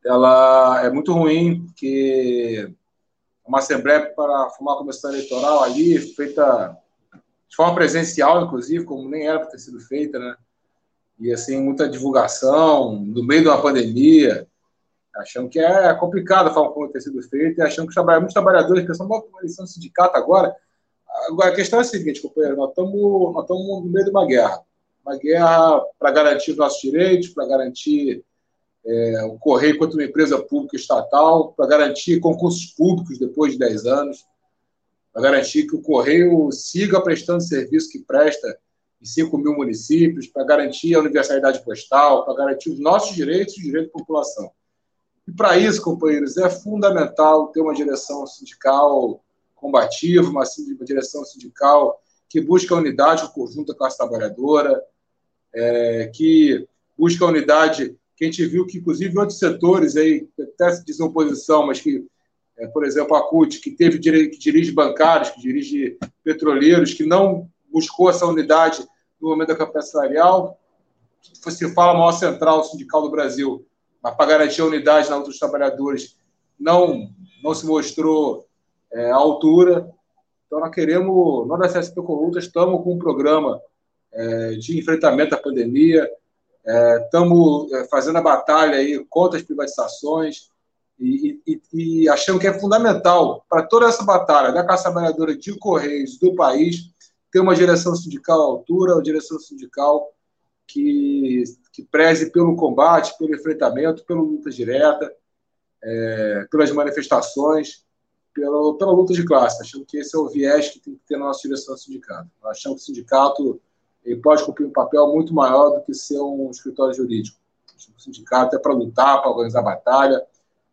ela é muito ruim, porque uma assembleia para formar a comissão eleitoral ali, feita de forma presencial, inclusive, como nem era para ter sido feita, né? e assim muita divulgação no meio de uma pandemia, achando que é complicado a forma como tem sido feito e achando que muitos trabalhadores pensam, bom, eles são sindicato agora. Agora, a questão é a seguinte, companheiro, nós estamos, nós no meio de uma guerra. Uma guerra para garantir os nossos direitos, para garantir é, o Correio quanto uma empresa pública estatal, para garantir concursos públicos depois de 10 anos, para garantir que o Correio siga prestando serviço que presta em 5 mil municípios, para garantir a universalidade postal, para garantir os nossos direitos e os direitos da população. E para isso, companheiros, é fundamental ter uma direção sindical combativa, uma, direção sindical que busca a unidade o conjunto da classe trabalhadora, é, que busca a unidade que a gente viu que, inclusive, outros setores aí, até se dizem oposição, mas que, é, por exemplo, a CUT, que teve que dirige bancários, que dirige petroleiros, que não buscou essa unidade no momento da campanha salarial. Se fala maior central sindical do Brasil, mas para garantir a unidade na luta dos trabalhadores, não, não se mostrou é, altura. Então, nós queremos, nós da CSP Coluta, estamos com um programa é, de enfrentamento à pandemia, estamos é, é, fazendo a batalha aí contra as privatizações e, e, e achamos que é fundamental para toda essa batalha da classe trabalhadora de Correios do país ter uma direção sindical à altura, uma direção sindical que, que preze pelo combate, pelo enfrentamento, pela luta direta, é, pelas manifestações, pela, pela luta de classe. Achamos que esse é o viés que tem que ter na nossa direção sindical. Achamos que o sindicato ele pode cumprir um papel muito maior do que ser um escritório jurídico. O sindicato é para lutar, para organizar batalha.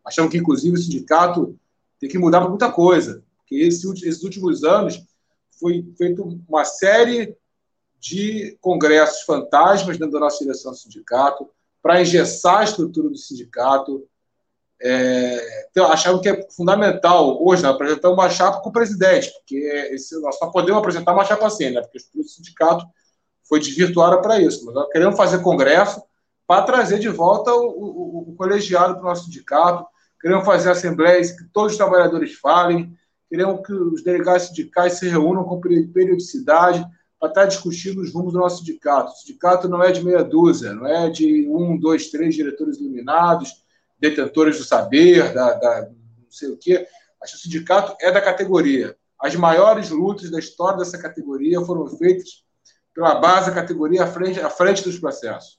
Achamos que, inclusive, o sindicato tem que mudar para muita coisa, porque esse, esses últimos anos foi feita uma série de congressos fantasmas dentro da nossa direção do sindicato, para engessar a estrutura do sindicato. É, então, achamos que é fundamental hoje né, apresentar uma chapa com o presidente, porque esse, nós só podemos apresentar uma chapa assim, né, porque do sindicato foi desvirtuada para isso. Mas nós queremos fazer congresso para trazer de volta o, o, o colegiado para o nosso sindicato, queremos fazer assembleias que todos os trabalhadores falem, queremos que os delegados sindicais se reúnam com periodicidade para estar discutindo os rumos do nosso sindicato. O sindicato não é de meia dúzia, não é de um, dois, três diretores iluminados, detentores do saber, da, da não sei o quê. Acho que o sindicato é da categoria. As maiores lutas da história dessa categoria foram feitas pela base da categoria à frente, à frente dos processos.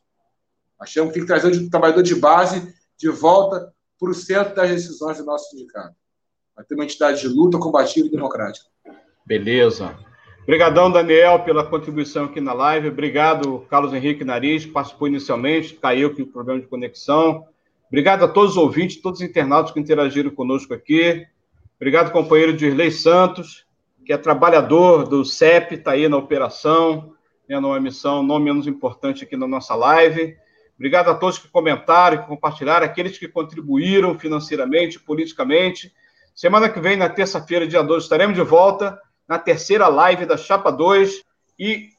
Achamos que tem que trazer o trabalhador de base de volta para o centro das decisões do nosso sindicato. Vai ter uma entidade de luta combativa e democrática. Beleza. Obrigadão, Daniel, pela contribuição aqui na live. Obrigado, Carlos Henrique Nariz, participou inicialmente, caiu aqui o problema de conexão. Obrigado a todos os ouvintes, todos os internautas que interagiram conosco aqui. Obrigado, companheiro Dirley Santos, que é trabalhador do CEP, está aí na operação, né, numa missão não menos importante aqui na nossa live. Obrigado a todos que comentaram, que compartilharam, aqueles que contribuíram financeiramente, politicamente. Semana que vem, na terça-feira, dia 12, estaremos de volta na terceira live da Chapa 2 e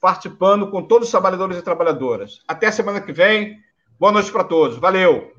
participando com todos os trabalhadores e trabalhadoras. Até semana que vem. Boa noite para todos. Valeu!